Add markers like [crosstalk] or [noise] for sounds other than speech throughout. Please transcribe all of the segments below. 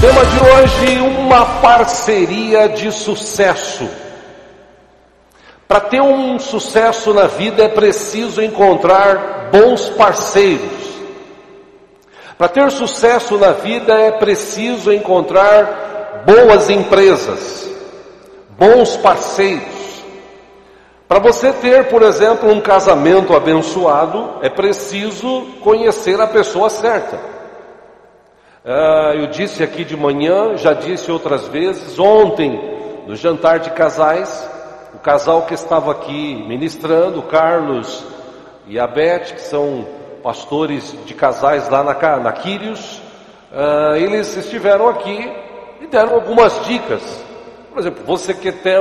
Tema de hoje, uma parceria de sucesso. Para ter um sucesso na vida é preciso encontrar bons parceiros. Para ter sucesso na vida é preciso encontrar boas empresas, bons parceiros. Para você ter, por exemplo, um casamento abençoado, é preciso conhecer a pessoa certa. Ah, eu disse aqui de manhã, já disse outras vezes, ontem, no jantar de casais, o casal que estava aqui ministrando, Carlos e a Beth, que são pastores de casais lá na, na Quírios, uh, eles estiveram aqui e deram algumas dicas. Por exemplo, você quer ter,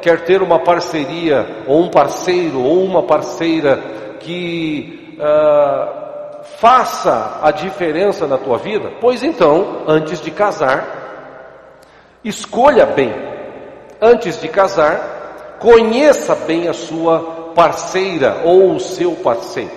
quer ter uma parceria, ou um parceiro, ou uma parceira que uh, faça a diferença na tua vida? Pois então, antes de casar, escolha bem. Antes de casar, conheça bem a sua parceira ou o seu parceiro.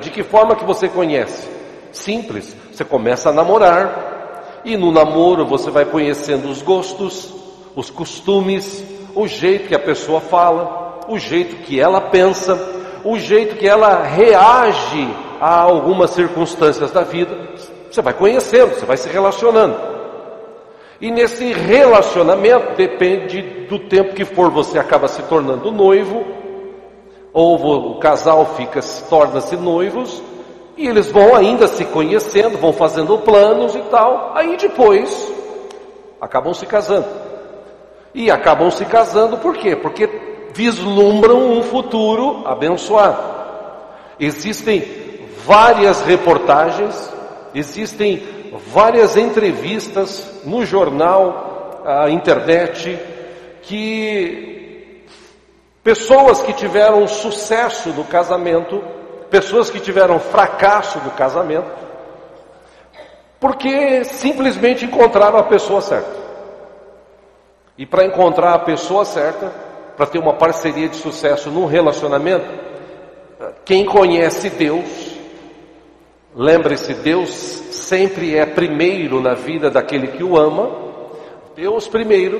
De que forma que você conhece? Simples. Você começa a namorar e no namoro você vai conhecendo os gostos, os costumes, o jeito que a pessoa fala, o jeito que ela pensa, o jeito que ela reage a algumas circunstâncias da vida, você vai conhecendo, você vai se relacionando. E nesse relacionamento, depende do tempo que for, você acaba se tornando noivo, ou o casal fica, torna-se noivos, e eles vão ainda se conhecendo, vão fazendo planos e tal, aí depois acabam se casando. E acabam se casando por quê? Porque vislumbram um futuro abençoado. Existem várias reportagens, existem várias entrevistas no jornal, a internet, que pessoas que tiveram sucesso no casamento, pessoas que tiveram fracasso no casamento, porque simplesmente encontraram a pessoa certa. E para encontrar a pessoa certa, para ter uma parceria de sucesso num relacionamento, quem conhece Deus Lembre-se, Deus sempre é primeiro na vida daquele que o ama. Deus primeiro,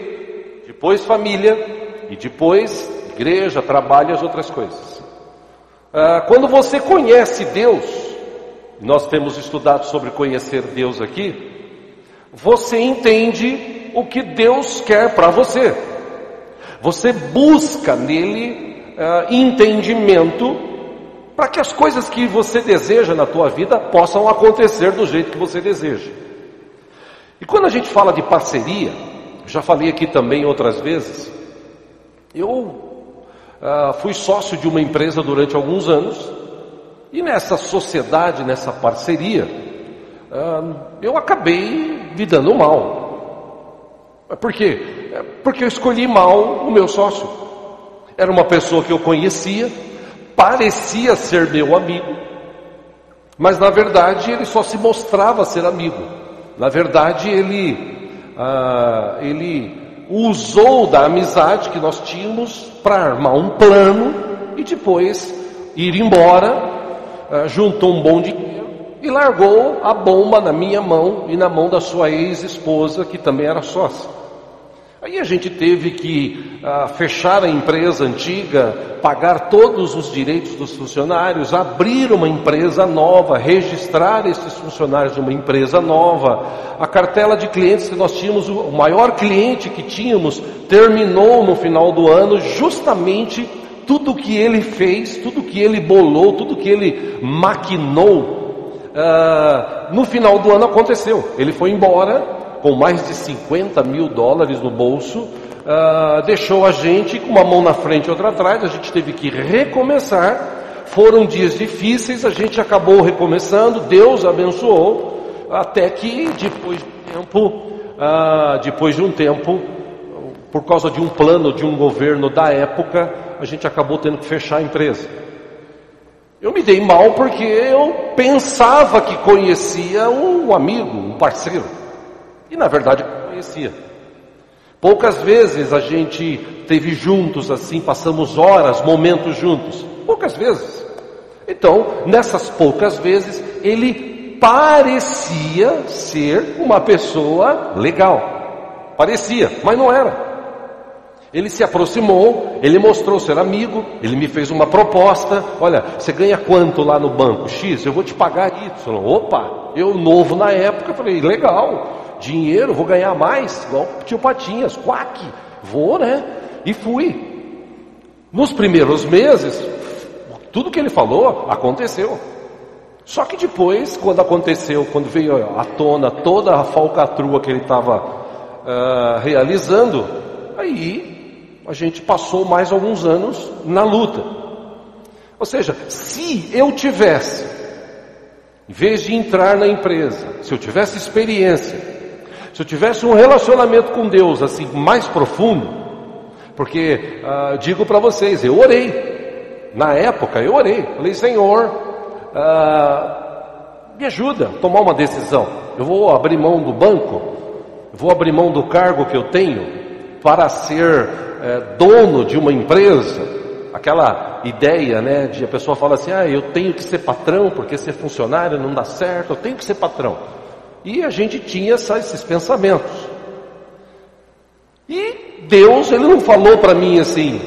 depois família e depois igreja, trabalho e as outras coisas. Ah, quando você conhece Deus, nós temos estudado sobre conhecer Deus aqui, você entende o que Deus quer para você. Você busca nele ah, entendimento para que as coisas que você deseja na tua vida possam acontecer do jeito que você deseja. E quando a gente fala de parceria, já falei aqui também outras vezes, eu ah, fui sócio de uma empresa durante alguns anos e nessa sociedade, nessa parceria, ah, eu acabei me dando mal. Por quê? É porque eu escolhi mal o meu sócio. Era uma pessoa que eu conhecia, parecia ser meu amigo, mas na verdade ele só se mostrava ser amigo. Na verdade ele, ah, ele usou da amizade que nós tínhamos para armar um plano e depois ir embora, ah, juntou um bom dinheiro e largou a bomba na minha mão e na mão da sua ex-esposa, que também era sócia. Aí a gente teve que ah, fechar a empresa antiga, pagar todos os direitos dos funcionários, abrir uma empresa nova, registrar esses funcionários numa empresa nova. A cartela de clientes que nós tínhamos, o maior cliente que tínhamos, terminou no final do ano justamente tudo que ele fez, tudo que ele bolou, tudo que ele maquinou. Ah, no final do ano aconteceu. Ele foi embora com mais de 50 mil dólares no bolso, uh, deixou a gente com uma mão na frente e outra atrás, a gente teve que recomeçar. Foram dias difíceis, a gente acabou recomeçando, Deus abençoou, até que depois de um tempo, uh, depois de um tempo, por causa de um plano de um governo da época, a gente acabou tendo que fechar a empresa. Eu me dei mal porque eu pensava que conhecia um amigo, um parceiro. E na verdade conhecia. Poucas vezes a gente teve juntos assim, passamos horas, momentos juntos. Poucas vezes. Então, nessas poucas vezes, ele parecia ser uma pessoa legal. Parecia, mas não era. Ele se aproximou, ele mostrou ser amigo, ele me fez uma proposta. Olha, você ganha quanto lá no banco? X, eu vou te pagar Y. Opa, eu novo na época, falei, legal, dinheiro, vou ganhar mais, igual tio Patinhas, quack, vou, né? E fui. Nos primeiros meses, tudo que ele falou aconteceu. Só que depois, quando aconteceu, quando veio à tona toda a falcatrua que ele estava uh, realizando, aí a gente passou mais alguns anos na luta. Ou seja, se eu tivesse, em vez de entrar na empresa, se eu tivesse experiência, se eu tivesse um relacionamento com Deus assim mais profundo, porque uh, digo para vocês, eu orei, na época eu orei, falei, Senhor, ah, me ajuda a tomar uma decisão. Eu vou abrir mão do banco, vou abrir mão do cargo que eu tenho para ser é, dono de uma empresa. Aquela ideia, né, de a pessoa fala assim: ah, eu tenho que ser patrão porque ser funcionário não dá certo, eu tenho que ser patrão. E a gente tinha essa, esses pensamentos. E Deus, Ele não falou para mim assim,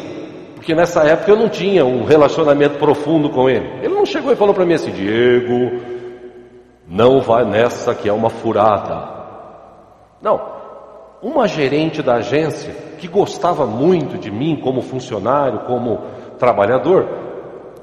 porque nessa época eu não tinha um relacionamento profundo com ele. Ele não chegou e falou para mim assim: Diego, não vai nessa que é uma furada. Não. Uma gerente da agência que gostava muito de mim como funcionário, como trabalhador,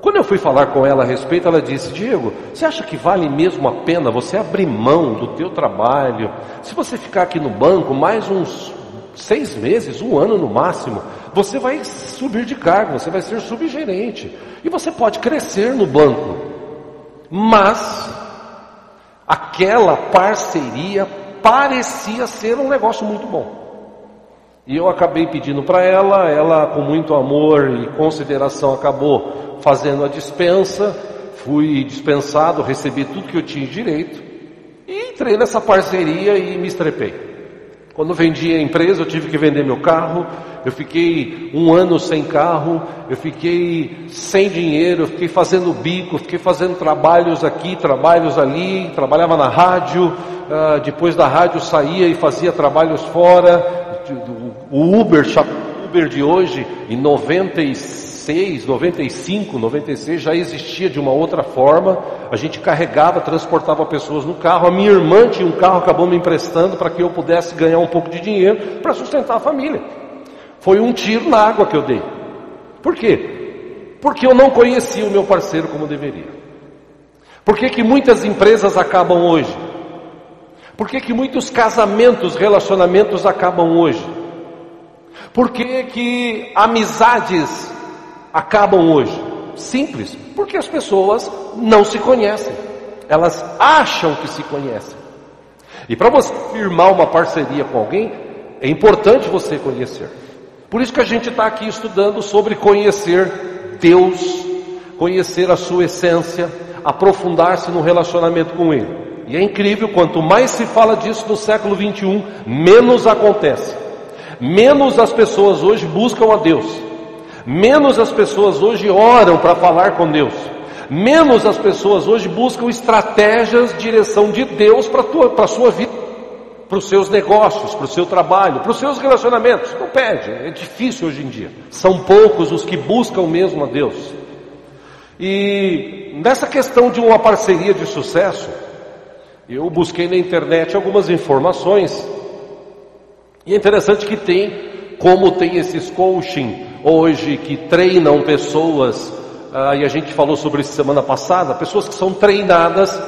quando eu fui falar com ela a respeito, ela disse: Diego, você acha que vale mesmo a pena você abrir mão do teu trabalho? Se você ficar aqui no banco mais uns seis meses, um ano no máximo, você vai subir de cargo, você vai ser subgerente. E você pode crescer no banco. Mas aquela parceria parecia ser um negócio muito bom. E eu acabei pedindo para ela, ela com muito amor e consideração acabou fazendo a dispensa, fui dispensado, recebi tudo que eu tinha direito e entrei nessa parceria e me estrepei. Quando vendi a empresa, eu tive que vender meu carro. Eu fiquei um ano sem carro. Eu fiquei sem dinheiro. Eu fiquei fazendo bico. Fiquei fazendo trabalhos aqui, trabalhos ali. Trabalhava na rádio. Uh, depois da rádio saía e fazia trabalhos fora. O Uber, Uber de hoje, em 96 96, 95, 96 já existia de uma outra forma. A gente carregava, transportava pessoas no carro. A minha irmã tinha um carro, acabou me emprestando para que eu pudesse ganhar um pouco de dinheiro para sustentar a família. Foi um tiro na água que eu dei. Por quê? Porque eu não conhecia o meu parceiro como deveria. Por que, que muitas empresas acabam hoje? Por que, que muitos casamentos, relacionamentos acabam hoje? Por que, que amizades acabam hoje? Simples, porque as pessoas não se conhecem. Elas acham que se conhecem. E para você firmar uma parceria com alguém, é importante você conhecer. Por isso que a gente está aqui estudando sobre conhecer Deus, conhecer a sua essência, aprofundar-se no relacionamento com Ele. E é incrível, quanto mais se fala disso no século 21, menos acontece. Menos as pessoas hoje buscam a Deus menos as pessoas hoje oram para falar com Deus, menos as pessoas hoje buscam estratégias, direção de Deus para a sua vida, para os seus negócios, para o seu trabalho, para os seus relacionamentos. Não pede, é difícil hoje em dia. São poucos os que buscam mesmo a Deus. E nessa questão de uma parceria de sucesso, eu busquei na internet algumas informações. E é interessante que tem, como tem esses coaching hoje que treinam pessoas, ah, e a gente falou sobre isso semana passada, pessoas que são treinadas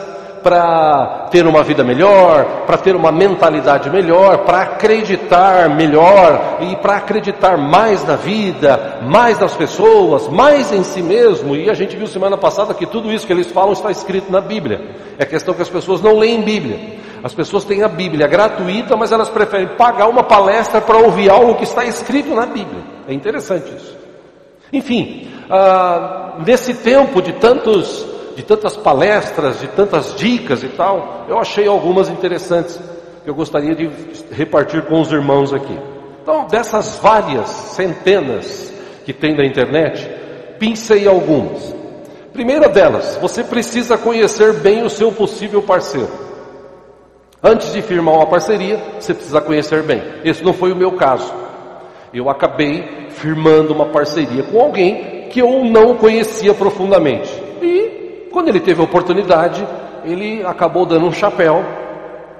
para ter uma vida melhor, para ter uma mentalidade melhor, para acreditar melhor e para acreditar mais na vida, mais nas pessoas, mais em si mesmo. E a gente viu semana passada que tudo isso que eles falam está escrito na Bíblia. É questão que as pessoas não leem Bíblia. As pessoas têm a Bíblia gratuita, mas elas preferem pagar uma palestra para ouvir algo que está escrito na Bíblia. É interessante isso. Enfim, ah, nesse tempo de tantos, de tantas palestras, de tantas dicas e tal, eu achei algumas interessantes que eu gostaria de repartir com os irmãos aqui. Então, dessas várias centenas que tem na internet, pincei algumas. Primeira delas, você precisa conhecer bem o seu possível parceiro. Antes de firmar uma parceria, você precisa conhecer bem. Esse não foi o meu caso. Eu acabei firmando uma parceria com alguém que eu não conhecia profundamente. E quando ele teve a oportunidade, ele acabou dando um chapéu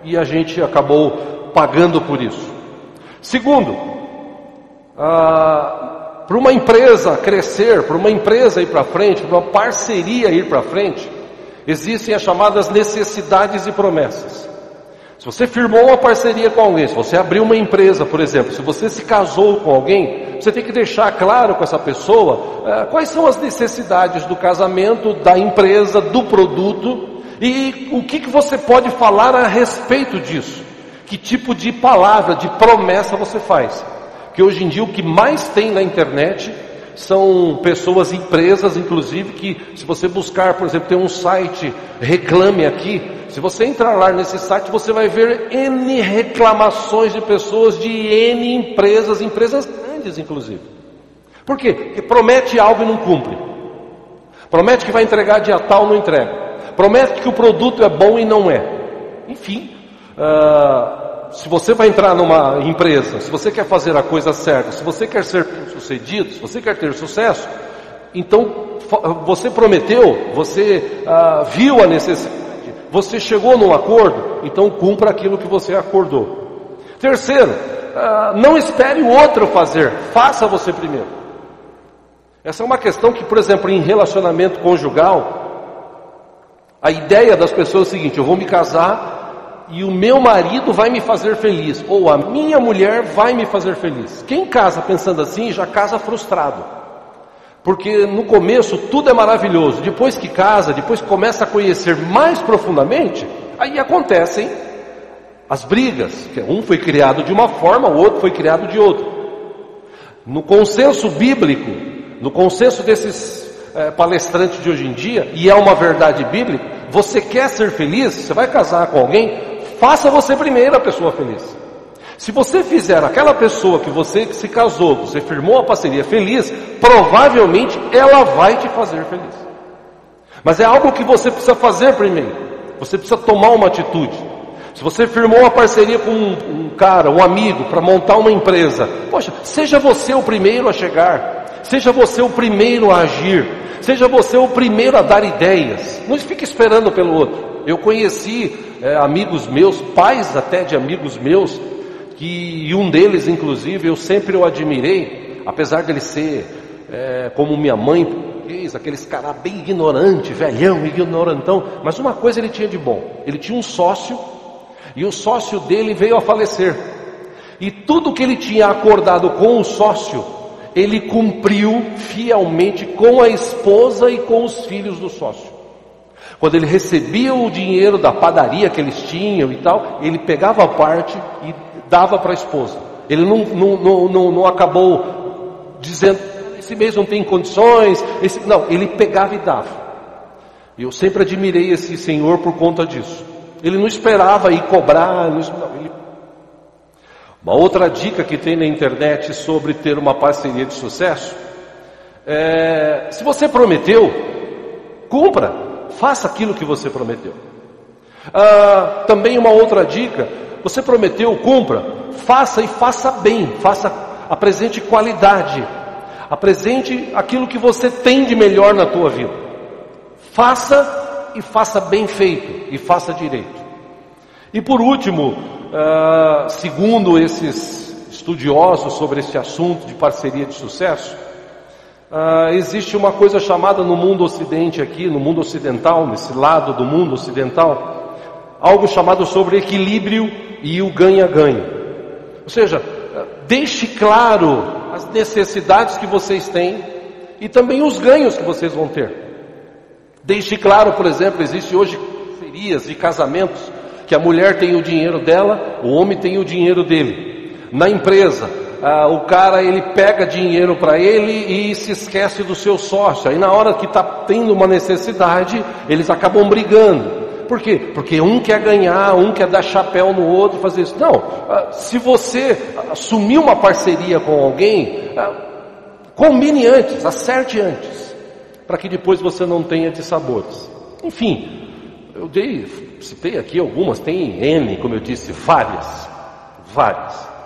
e a gente acabou pagando por isso. Segundo, ah, para uma empresa crescer, para uma empresa ir para frente, para uma parceria ir para frente, existem as chamadas necessidades e promessas. Você firmou uma parceria com alguém, se você abriu uma empresa, por exemplo, se você se casou com alguém, você tem que deixar claro com essa pessoa eh, quais são as necessidades do casamento, da empresa, do produto e o que, que você pode falar a respeito disso. Que tipo de palavra, de promessa você faz. Que hoje em dia o que mais tem na internet são pessoas, empresas, inclusive, que se você buscar, por exemplo, tem um site, reclame aqui, se você entrar lá nesse site, você vai ver N reclamações de pessoas de N empresas, empresas grandes inclusive. Por quê? Porque promete algo e não cumpre. Promete que vai entregar dia tal, não entrega. Promete que o produto é bom e não é. Enfim, uh, se você vai entrar numa empresa, se você quer fazer a coisa certa, se você quer ser sucedido, se você quer ter sucesso, então você prometeu, você uh, viu a necessidade você chegou num acordo, então cumpra aquilo que você acordou. Terceiro, ah, não espere o outro fazer, faça você primeiro. Essa é uma questão que, por exemplo, em relacionamento conjugal, a ideia das pessoas é o seguinte: eu vou me casar e o meu marido vai me fazer feliz, ou a minha mulher vai me fazer feliz. Quem casa pensando assim já casa frustrado. Porque no começo tudo é maravilhoso, depois que casa, depois que começa a conhecer mais profundamente, aí acontecem as brigas, que um foi criado de uma forma, o outro foi criado de outra. No consenso bíblico, no consenso desses é, palestrantes de hoje em dia, e é uma verdade bíblica, você quer ser feliz, você vai casar com alguém, faça você primeiro a pessoa feliz. Se você fizer aquela pessoa que você se casou, você firmou a parceria feliz, provavelmente ela vai te fazer feliz. Mas é algo que você precisa fazer primeiro. Você precisa tomar uma atitude. Se você firmou uma parceria com um, um cara, um amigo, para montar uma empresa, poxa, seja você o primeiro a chegar, seja você o primeiro a agir, seja você o primeiro a dar ideias. Não fique esperando pelo outro. Eu conheci é, amigos meus, pais até de amigos meus, que um deles, inclusive, eu sempre o admirei, apesar dele ser é, como minha mãe aqueles cara bem ignorante, velhão, ignorantão, mas uma coisa ele tinha de bom, ele tinha um sócio, e o sócio dele veio a falecer, e tudo que ele tinha acordado com o sócio, ele cumpriu fielmente com a esposa e com os filhos do sócio. Quando ele recebia o dinheiro da padaria que eles tinham e tal, ele pegava a parte e dava para a esposa. Ele não, não, não, não, acabou dizendo, esse mês não tem condições, esse... não, ele pegava e dava. Eu sempre admirei esse senhor por conta disso. Ele não esperava ir cobrar, não, ele... Uma outra dica que tem na internet sobre ter uma parceria de sucesso é, se você prometeu, cumpra, faça aquilo que você prometeu. Ah, também uma outra dica você prometeu, cumpra. Faça e faça bem, faça, apresente qualidade. Apresente aquilo que você tem de melhor na tua vida. Faça e faça bem feito e faça direito. E por último, uh, segundo esses estudiosos sobre esse assunto de parceria de sucesso, uh, existe uma coisa chamada no mundo ocidente aqui, no mundo ocidental, nesse lado do mundo ocidental, algo chamado sobre equilíbrio e o ganha-ganha. Ou seja, deixe claro as necessidades que vocês têm e também os ganhos que vocês vão ter. Deixe claro, por exemplo, existe hoje ferias de casamentos que a mulher tem o dinheiro dela, o homem tem o dinheiro dele. Na empresa, ah, o cara ele pega dinheiro para ele e se esquece do seu sócio. Aí na hora que está tendo uma necessidade, eles acabam brigando. Por quê? Porque um quer ganhar, um quer dar chapéu no outro, fazer isso. Não, ah, se você assumir uma parceria com alguém, ah, combine antes, acerte antes. para que depois você não tenha dissabores. Enfim, eu dei, citei aqui algumas, tem N, como eu disse, várias, várias.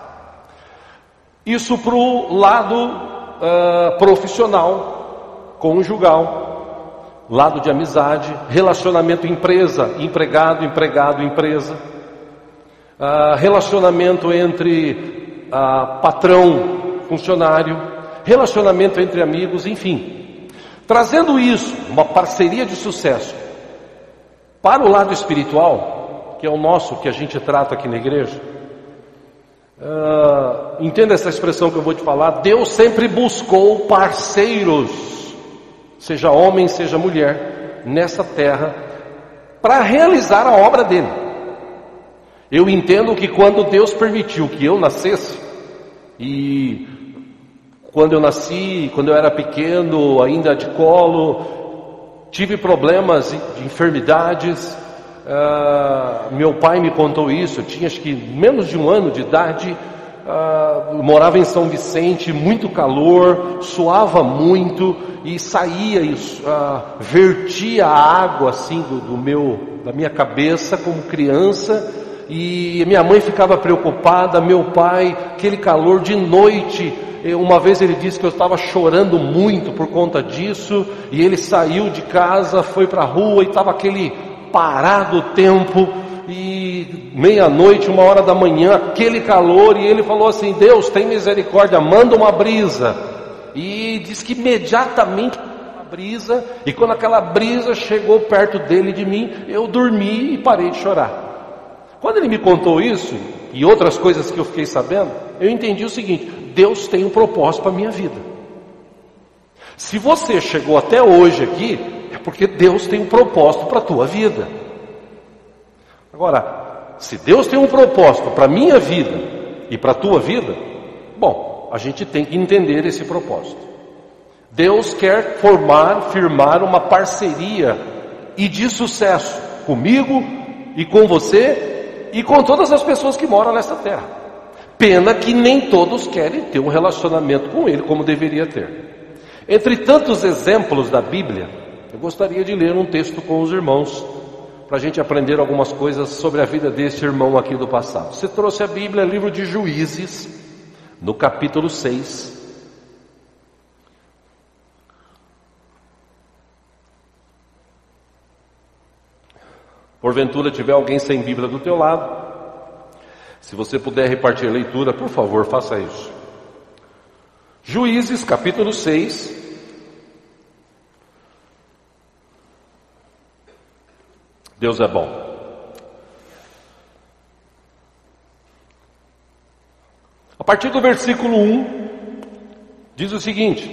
Isso para o lado uh, profissional, conjugal, lado de amizade, relacionamento empresa, empregado, empregado, empresa, uh, relacionamento entre uh, patrão, funcionário, relacionamento entre amigos, enfim. Trazendo isso, uma parceria de sucesso, para o lado espiritual, que é o nosso, que a gente trata aqui na igreja, uh, entenda essa expressão que eu vou te falar. Deus sempre buscou parceiros, seja homem, seja mulher, nessa terra, para realizar a obra dele. Eu entendo que quando Deus permitiu que eu nascesse, e quando eu nasci, quando eu era pequeno, ainda de colo, tive problemas de enfermidades. Uh, meu pai me contou isso. Eu tinha acho que menos de um ano de idade. Uh, morava em São Vicente, muito calor, suava muito e saía e uh, vertia a água assim do, do meu, da minha cabeça como criança e minha mãe ficava preocupada, meu pai, aquele calor de noite, uma vez ele disse que eu estava chorando muito por conta disso, e ele saiu de casa, foi para a rua e estava aquele parado tempo, e meia-noite, uma hora da manhã, aquele calor, e ele falou assim: Deus tem misericórdia, manda uma brisa. E diz que imediatamente a brisa, e quando aquela brisa chegou perto dele de mim, eu dormi e parei de chorar. Quando ele me contou isso, e outras coisas que eu fiquei sabendo, eu entendi o seguinte: Deus tem um propósito para a minha vida. Se você chegou até hoje aqui, porque Deus tem um propósito para a tua vida. Agora, se Deus tem um propósito para a minha vida e para a tua vida, bom, a gente tem que entender esse propósito. Deus quer formar, firmar uma parceria e de sucesso comigo e com você e com todas as pessoas que moram nessa terra. Pena que nem todos querem ter um relacionamento com Ele como deveria ter. Entre tantos exemplos da Bíblia, eu gostaria de ler um texto com os irmãos, para a gente aprender algumas coisas sobre a vida deste irmão aqui do passado. Você trouxe a Bíblia, livro de Juízes, no capítulo 6. Porventura tiver alguém sem Bíblia do teu lado, se você puder repartir a leitura, por favor, faça isso. Juízes, capítulo 6. Deus é bom. A partir do versículo 1, diz o seguinte: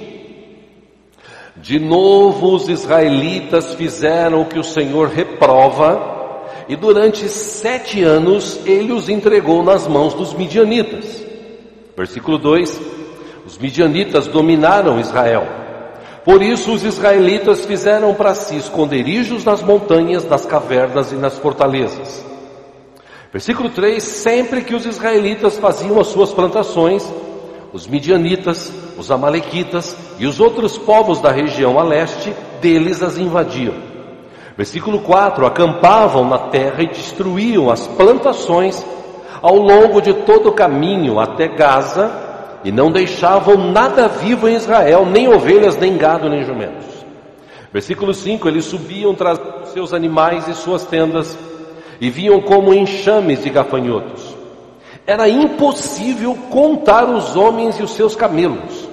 De novo os israelitas fizeram o que o Senhor reprova, e durante sete anos ele os entregou nas mãos dos midianitas. Versículo 2: Os midianitas dominaram Israel. Por isso os israelitas fizeram para si esconderijos nas montanhas, nas cavernas e nas fortalezas. Versículo 3: Sempre que os israelitas faziam as suas plantações, os midianitas, os amalequitas e os outros povos da região a leste deles as invadiam. Versículo 4: Acampavam na terra e destruíam as plantações ao longo de todo o caminho até Gaza e não deixavam nada vivo em Israel, nem ovelhas, nem gado, nem jumentos. Versículo 5: Eles subiam trazendo seus animais e suas tendas e vinham como enxames de gafanhotos. Era impossível contar os homens e os seus camelos.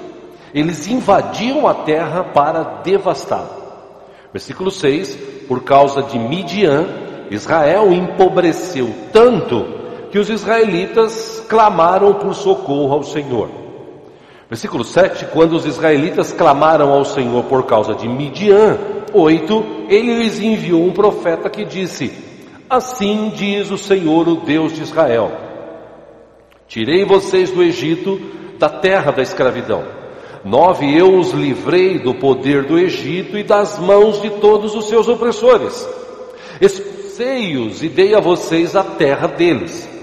Eles invadiam a terra para devastá-la. Versículo 6: por causa de Midian, Israel empobreceu tanto que os israelitas clamaram por socorro ao Senhor. Versículo 7: Quando os israelitas clamaram ao Senhor por causa de Midian, 8: Ele lhes enviou um profeta que disse: Assim diz o Senhor, o Deus de Israel: Tirei vocês do Egito, da terra da escravidão. Nove, eu os livrei do poder do Egito e das mãos de todos os seus opressores. Expulsei-os e dei a vocês a terra deles.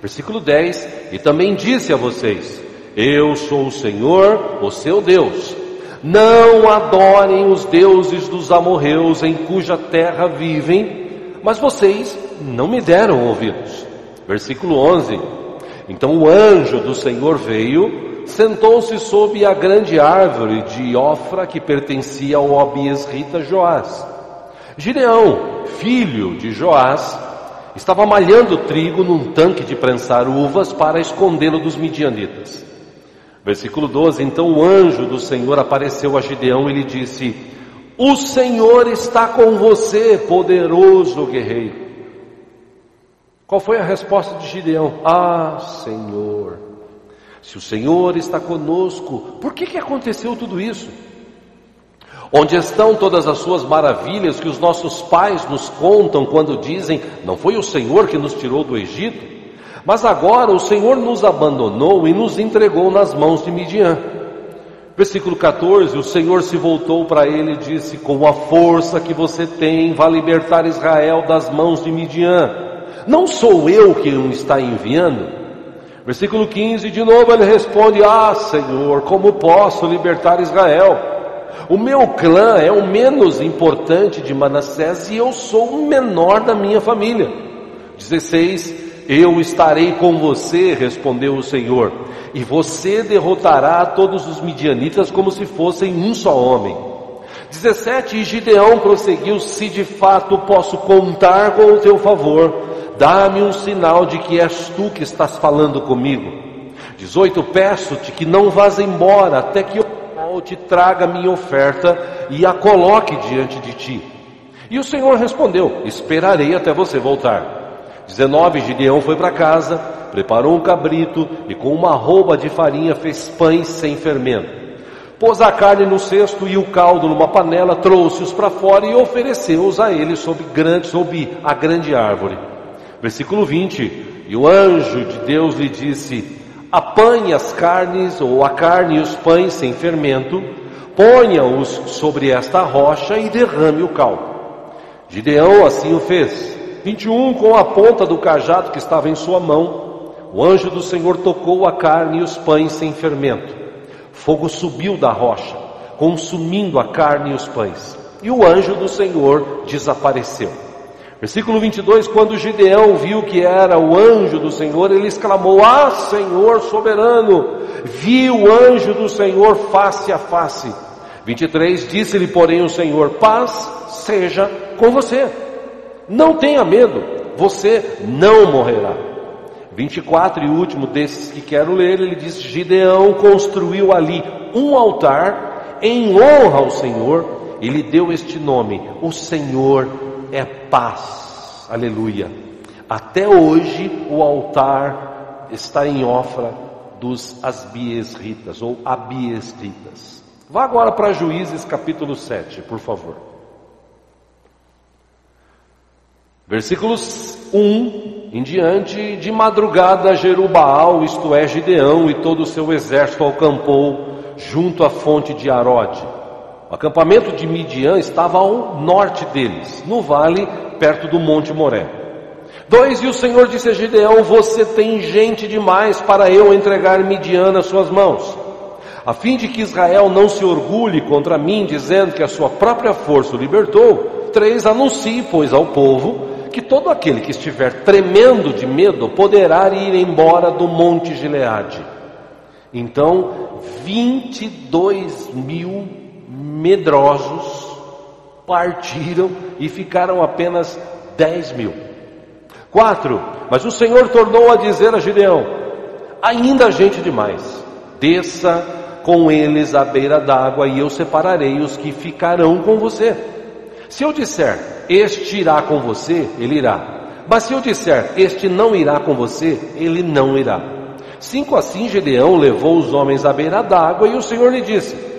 Versículo 10: E também disse a vocês: Eu sou o Senhor, o seu Deus. Não adorem os deuses dos amorreus em cuja terra vivem, mas vocês não me deram ouvidos. Versículo 11. Então o anjo do Senhor veio, sentou-se sob a grande árvore de Ofra que pertencia ao Obiesrita Joás. Gideão, filho de Joás, estava malhando trigo num tanque de prensar uvas para escondê-lo dos midianitas. Versículo 12: Então o anjo do Senhor apareceu a Gideão e lhe disse: O Senhor está com você, poderoso guerreiro. Qual foi a resposta de Gideão? Ah, Senhor, se o Senhor está conosco, por que, que aconteceu tudo isso? Onde estão todas as suas maravilhas que os nossos pais nos contam quando dizem: Não foi o Senhor que nos tirou do Egito? Mas agora o Senhor nos abandonou e nos entregou nas mãos de Midian. Versículo 14: O Senhor se voltou para ele e disse: Com a força que você tem, vai libertar Israel das mãos de Midian. Não sou eu quem o está enviando? Versículo 15: De novo ele responde: Ah, Senhor, como posso libertar Israel? O meu clã é o menos importante de Manassés e eu sou o menor da minha família. 16: eu estarei com você, respondeu o Senhor, e você derrotará todos os midianitas como se fossem um só homem. 17 E Gideão prosseguiu: Se de fato posso contar com o teu favor, dá-me um sinal de que és tu que estás falando comigo. 18 Peço-te que não vás embora até que eu volte, traga minha oferta e a coloque diante de ti. E o Senhor respondeu: Esperarei até você voltar. 19, Gideão foi para casa, preparou um cabrito e com uma roupa de farinha fez pães sem fermento. Pôs a carne no cesto e o caldo numa panela, trouxe-os para fora e ofereceu-os a ele sob, grande, sob a grande árvore. Versículo 20: E o anjo de Deus lhe disse: Apanhe as carnes, ou a carne e os pães sem fermento, ponha-os sobre esta rocha e derrame o caldo. Gideão assim o fez. 21, com a ponta do cajado que estava em sua mão, o anjo do Senhor tocou a carne e os pães sem fermento. Fogo subiu da rocha, consumindo a carne e os pães. E o anjo do Senhor desapareceu. Versículo 22: Quando Gideão viu que era o anjo do Senhor, ele exclamou: Ah, Senhor soberano! Vi o anjo do Senhor face a face. 23: Disse-lhe, porém, o Senhor: Paz seja com você. Não tenha medo, você não morrerá. 24 e último desses que quero ler, ele diz: Gideão construiu ali um altar em honra ao Senhor e lhe deu este nome: O Senhor é paz. Aleluia. Até hoje o altar está em Ofra dos Asbiesritas ou Abiesritas. Vá agora para Juízes capítulo 7, por favor. Versículos 1 em diante, de madrugada Jerubaal, isto é, Gideão e todo o seu exército acampou junto à fonte de Arode. O acampamento de Midian estava ao norte deles, no vale, perto do Monte Moré. Dois, e o Senhor disse a Gideão: Você tem gente demais para eu entregar Midian nas suas mãos, a fim de que Israel não se orgulhe contra mim, dizendo que a sua própria força o libertou. Três, anuncie, pois, ao povo que todo aquele que estiver tremendo de medo poderá ir embora do Monte Gileade. Então, 22 mil medrosos partiram e ficaram apenas 10 mil. Quatro, mas o Senhor tornou a dizer a Gideão: ainda gente demais, desça com eles à beira d'água e eu separarei os que ficarão com você. Se eu disser, este irá com você, ele irá. Mas se eu disser, este não irá com você, ele não irá. Cinco assim Gedeão levou os homens à beira d'água e o Senhor lhe disse: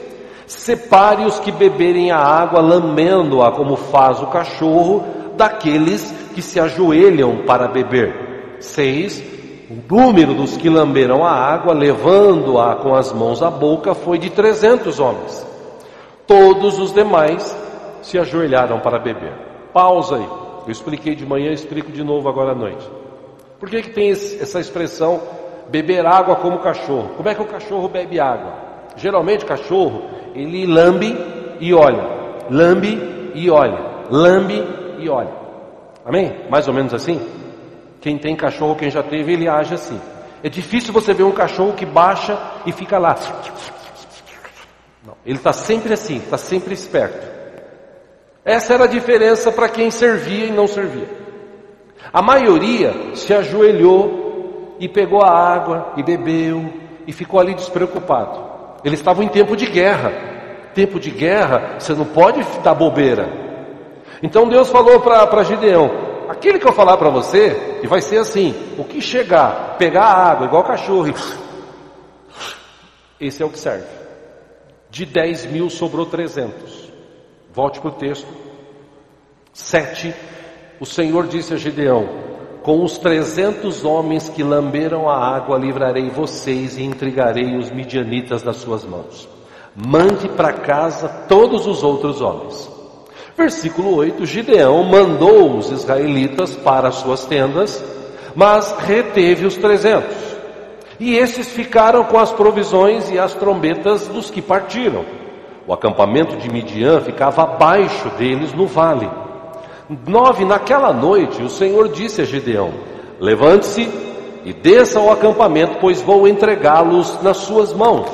Separe os que beberem a água, lamendo-a como faz o cachorro, daqueles que se ajoelham para beber. Seis, o número dos que lamberam a água, levando-a com as mãos à boca, foi de trezentos homens. Todos os demais se ajoelharam para beber. Pausa aí. Eu expliquei de manhã, explico de novo agora à noite. Por que, que tem essa expressão beber água como cachorro? Como é que o cachorro bebe água? Geralmente cachorro, ele lambe e olha, lambe e olha, lambe e olha. Amém? Mais ou menos assim? Quem tem cachorro, quem já teve, ele age assim. É difícil você ver um cachorro que baixa e fica lá. Não, ele está sempre assim, está sempre esperto. Essa era a diferença para quem servia e não servia. A maioria se ajoelhou e pegou a água e bebeu e ficou ali despreocupado. Eles estavam em tempo de guerra. Tempo de guerra, você não pode dar bobeira. Então Deus falou para Gideão: aquele que eu falar para você, e vai ser assim: o que chegar, pegar a água, igual cachorro, e... esse é o que serve. De 10 mil sobrou 300. Volte para o texto. Sete. O Senhor disse a Gideão: Com os trezentos homens que lamberam a água, livrarei vocês e entregarei os midianitas das suas mãos. Mande para casa todos os outros homens. Versículo 8: Gideão mandou os israelitas para as suas tendas, mas reteve os trezentos. E esses ficaram com as provisões e as trombetas dos que partiram. O acampamento de Midian ficava abaixo deles no vale. Nove, naquela noite, o Senhor disse a Gideão: Levante-se e desça ao acampamento, pois vou entregá-los nas suas mãos.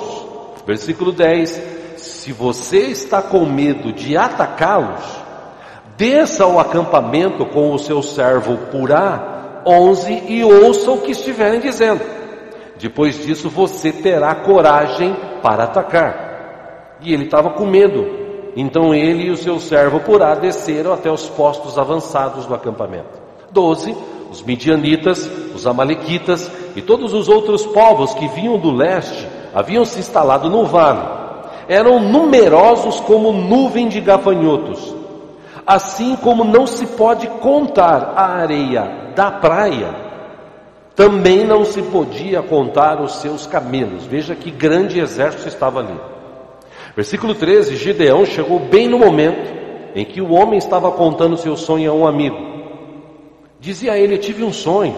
Versículo 10: Se você está com medo de atacá-los, desça ao acampamento com o seu servo Purá, 11, e ouça o que estiverem dizendo. Depois disso, você terá coragem para atacar. E ele estava com medo, então ele e o seu servo Purá desceram até os postos avançados do acampamento. Doze, os midianitas, os amalequitas e todos os outros povos que vinham do leste haviam se instalado no vale. Eram numerosos como nuvem de gafanhotos. Assim como não se pode contar a areia da praia, também não se podia contar os seus camelos. Veja que grande exército estava ali. Versículo 13: Gideão chegou bem no momento em que o homem estava contando seu sonho a um amigo. Dizia a ele: Tive um sonho.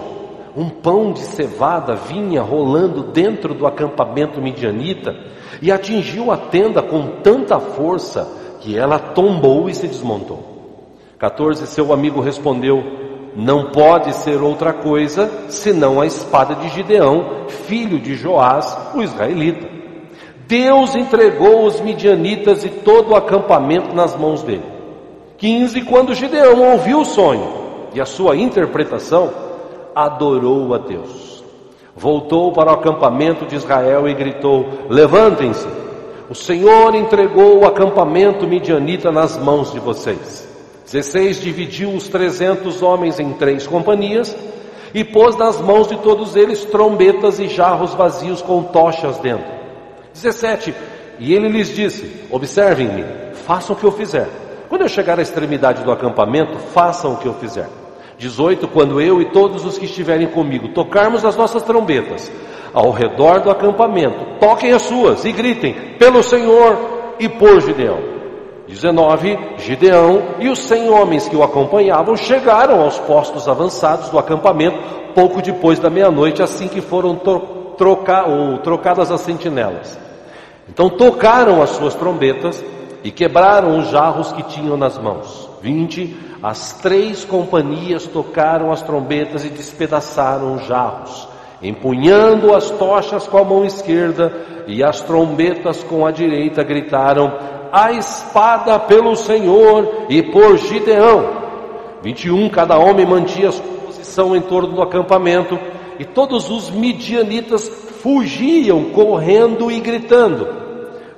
Um pão de cevada vinha rolando dentro do acampamento midianita e atingiu a tenda com tanta força que ela tombou e se desmontou. 14. Seu amigo respondeu: Não pode ser outra coisa senão a espada de Gideão, filho de Joás, o israelita. Deus entregou os midianitas e todo o acampamento nas mãos dele. 15. Quando Gideão ouviu o sonho e a sua interpretação, adorou a Deus. Voltou para o acampamento de Israel e gritou: Levantem-se, o Senhor entregou o acampamento midianita nas mãos de vocês. 16. Dividiu os trezentos homens em três companhias e pôs nas mãos de todos eles trombetas e jarros vazios com tochas dentro. 17. E ele lhes disse: Observem-me, façam o que eu fizer. Quando eu chegar à extremidade do acampamento, façam o que eu fizer. 18. Quando eu e todos os que estiverem comigo tocarmos as nossas trombetas ao redor do acampamento, toquem as suas e gritem: Pelo Senhor e por Gideão. 19. Gideão e os cem homens que o acompanhavam chegaram aos postos avançados do acampamento pouco depois da meia-noite, assim que foram trocar, ou trocadas as sentinelas. Então tocaram as suas trombetas e quebraram os jarros que tinham nas mãos. 20. As três companhias tocaram as trombetas e despedaçaram os jarros, empunhando as tochas com a mão esquerda e as trombetas com a direita, gritaram: A espada pelo Senhor e por Gideão. 21. Cada homem mantinha sua posição em torno do acampamento e todos os midianitas fugiam correndo e gritando.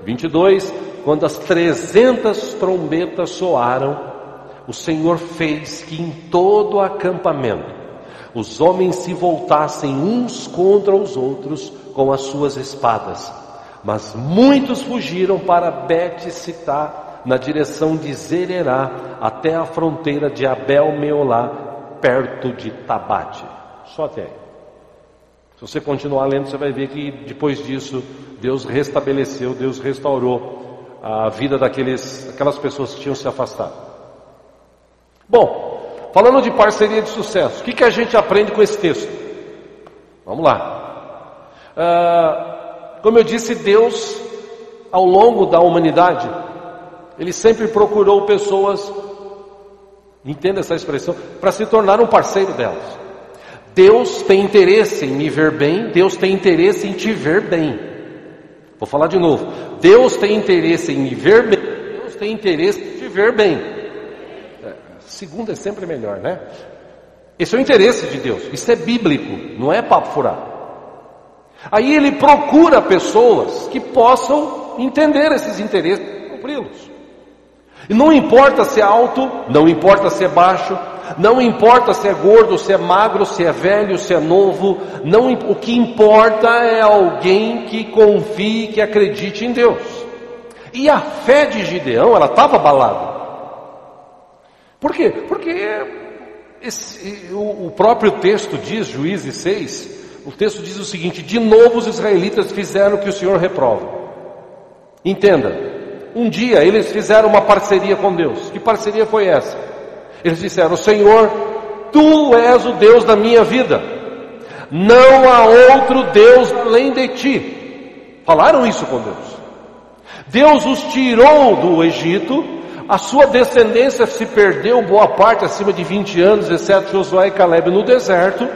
22. Quando as trezentas trombetas soaram, o Senhor fez que em todo o acampamento os homens se voltassem uns contra os outros com as suas espadas. Mas muitos fugiram para Bet-Sitá, na direção de Zererá, até a fronteira de Abel-Meolá, perto de Tabate. Só até aí. Se você continuar lendo, você vai ver que depois disso, Deus restabeleceu, Deus restaurou a vida daqueles, daquelas pessoas que tinham se afastado. Bom, falando de parceria de sucesso, o que, que a gente aprende com esse texto? Vamos lá. Ah, como eu disse, Deus ao longo da humanidade, ele sempre procurou pessoas, entenda essa expressão, para se tornar um parceiro delas. Deus tem interesse em me ver bem, Deus tem interesse em te ver bem. Vou falar de novo. Deus tem interesse em me ver bem, Deus tem interesse em te ver bem. É, segundo é sempre melhor, né? Esse é o interesse de Deus. Isso é bíblico, não é papo furado. Aí ele procura pessoas que possam entender esses interesses e cumpri-los. E não importa se é alto, não importa se é baixo, não importa se é gordo, se é magro, se é velho, se é novo, não, o que importa é alguém que confie, que acredite em Deus. E a fé de Gideão, ela estava abalada. Por quê? Porque esse, o, o próprio texto diz, Juízes 6, o texto diz o seguinte: de novo os israelitas fizeram o que o Senhor reprova. Entenda, um dia eles fizeram uma parceria com Deus. Que parceria foi essa? Eles disseram: Senhor, tu és o Deus da minha vida, não há outro Deus além de ti. Falaram isso com Deus. Deus os tirou do Egito, a sua descendência se perdeu boa parte, acima de 20 anos, exceto Josué e Caleb no deserto.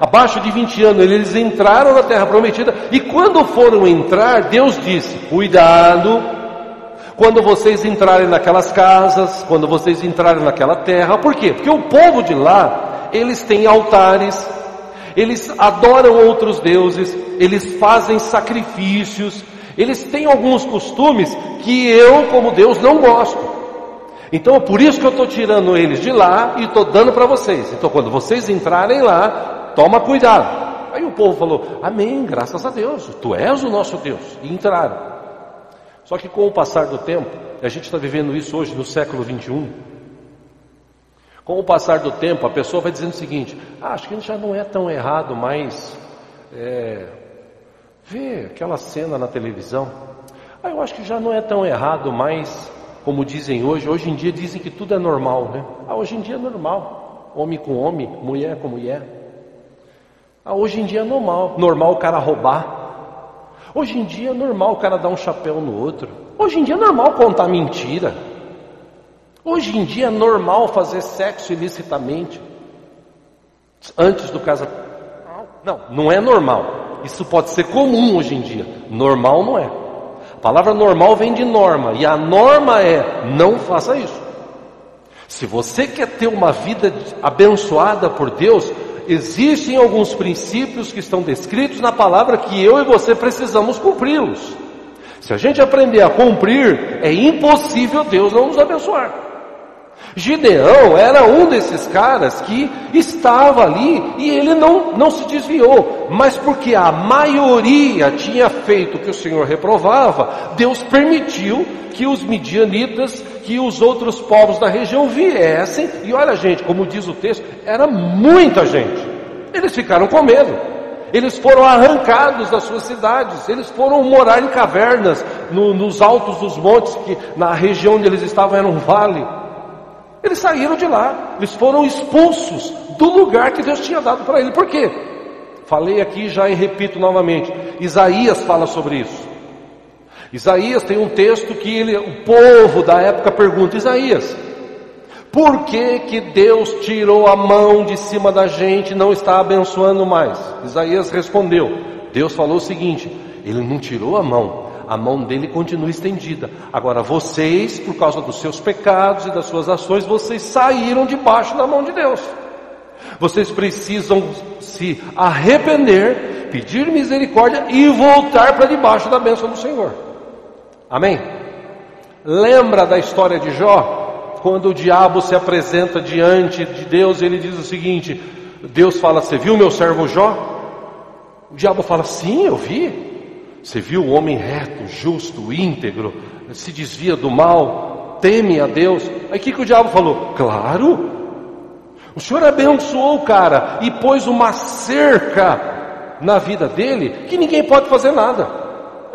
Abaixo de 20 anos eles entraram na terra prometida e quando foram entrar, Deus disse: Cuidado, quando vocês entrarem naquelas casas, quando vocês entrarem naquela terra, por quê? Porque o povo de lá, eles têm altares, eles adoram outros deuses, eles fazem sacrifícios, eles têm alguns costumes que eu, como Deus, não gosto. Então é por isso que eu estou tirando eles de lá e estou dando para vocês. Então quando vocês entrarem lá, toma cuidado. Aí o povo falou: Amém, graças a Deus, tu és o nosso Deus. E entraram. Só que com o passar do tempo, a gente está vivendo isso hoje no século 21. Com o passar do tempo, a pessoa vai dizendo o seguinte: ah, acho que já não é tão errado mais é, ver aquela cena na televisão. Ah, eu acho que já não é tão errado mais, como dizem hoje. Hoje em dia dizem que tudo é normal, né? Ah, hoje em dia é normal. Homem com homem, mulher com mulher. Ah, hoje em dia é normal. Normal o cara roubar. Hoje em dia é normal o cara dar um chapéu no outro. Hoje em dia é normal contar mentira. Hoje em dia é normal fazer sexo ilicitamente. Antes do casamento. Não, não é normal. Isso pode ser comum hoje em dia. Normal não é. A palavra normal vem de norma. E a norma é: não faça isso. Se você quer ter uma vida abençoada por Deus, existem alguns princípios que estão descritos na palavra que eu e você precisamos cumpri-los. Se a gente aprender a cumprir, é impossível Deus não nos abençoar. Gideão era um desses caras que estava ali e ele não, não se desviou, mas porque a maioria tinha feito o que o Senhor reprovava, Deus permitiu que os midianitas, que os outros povos da região viessem, e olha gente, como diz o texto, era muita gente. Eles ficaram com medo. Eles foram arrancados das suas cidades, eles foram morar em cavernas, no, nos altos dos montes, que na região onde eles estavam era um vale. Eles saíram de lá, eles foram expulsos do lugar que Deus tinha dado para ele. Por quê? Falei aqui já e repito novamente. Isaías fala sobre isso. Isaías tem um texto que ele, o povo da época pergunta: Isaías, por que, que Deus tirou a mão de cima da gente e não está abençoando mais? Isaías respondeu: Deus falou o seguinte: Ele não tirou a mão, a mão dele continua estendida. Agora vocês, por causa dos seus pecados e das suas ações, vocês saíram debaixo da mão de Deus. Vocês precisam se arrepender, pedir misericórdia e voltar para debaixo da bênção do Senhor. Amém? Lembra da história de Jó? Quando o diabo se apresenta diante de Deus, ele diz o seguinte: Deus fala, Você viu meu servo Jó? O diabo fala, Sim, eu vi. Você viu o homem reto, justo, íntegro, se desvia do mal, teme a Deus. Aí o que, que o diabo falou? Claro, o Senhor abençoou o cara e pôs uma cerca na vida dele que ninguém pode fazer nada.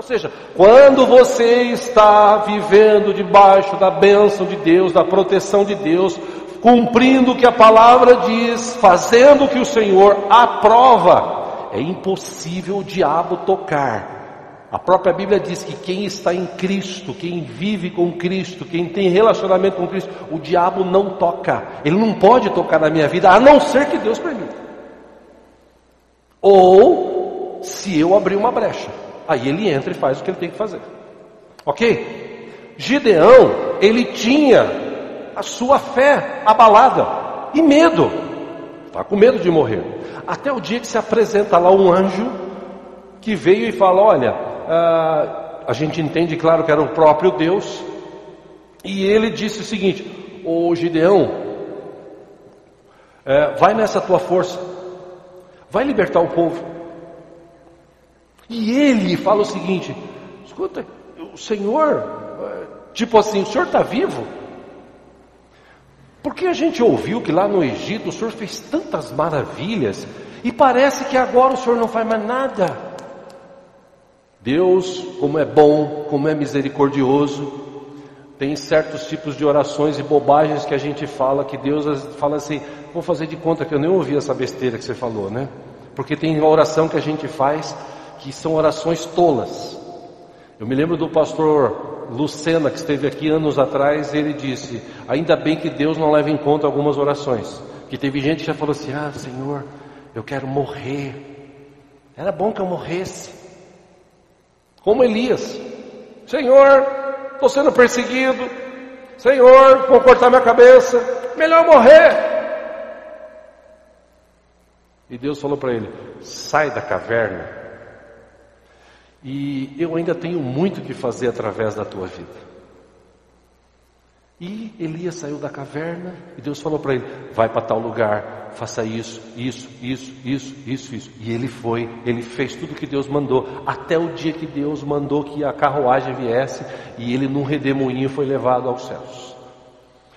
Ou seja, quando você está vivendo debaixo da bênção de Deus, da proteção de Deus, cumprindo o que a palavra diz, fazendo o que o Senhor aprova, é impossível o diabo tocar A própria Bíblia diz que quem está em Cristo, quem vive com Cristo, quem tem relacionamento com Cristo, o diabo não toca. Ele não pode tocar na minha vida, a não ser que Deus permita. Ou se eu abrir uma brecha, aí ele entra e faz o que ele tem que fazer. Ok? Gideão, ele tinha a sua fé abalada e medo. Está com medo de morrer. Até o dia que se apresenta lá um anjo que veio e fala: Olha, ah, a gente entende, claro, que era o próprio Deus, e ele disse o seguinte: Ô Gideão, é, vai nessa tua força, vai libertar o povo. E ele fala o seguinte: escuta, o Senhor, tipo assim, o Senhor está vivo? Porque a gente ouviu que lá no Egito o Senhor fez tantas maravilhas e parece que agora o Senhor não faz mais nada. Deus, como é bom, como é misericordioso, tem certos tipos de orações e bobagens que a gente fala, que Deus fala assim: vou fazer de conta que eu nem ouvi essa besteira que você falou, né? Porque tem oração que a gente faz que são orações tolas. Eu me lembro do pastor Lucena, que esteve aqui anos atrás, ele disse: Ainda bem que Deus não leva em conta algumas orações. Que teve gente que já falou assim: Ah, Senhor, eu quero morrer. Era bom que eu morresse. Como Elias: Senhor, estou sendo perseguido. Senhor, vou cortar minha cabeça. Melhor morrer. E Deus falou para ele: sai da caverna. E eu ainda tenho muito que fazer através da tua vida. E Elias saiu da caverna e Deus falou para ele: vai para tal lugar, faça isso, isso, isso, isso, isso, isso. E ele foi, ele fez tudo que Deus mandou, até o dia que Deus mandou que a carruagem viesse e ele num redemoinho foi levado aos céus.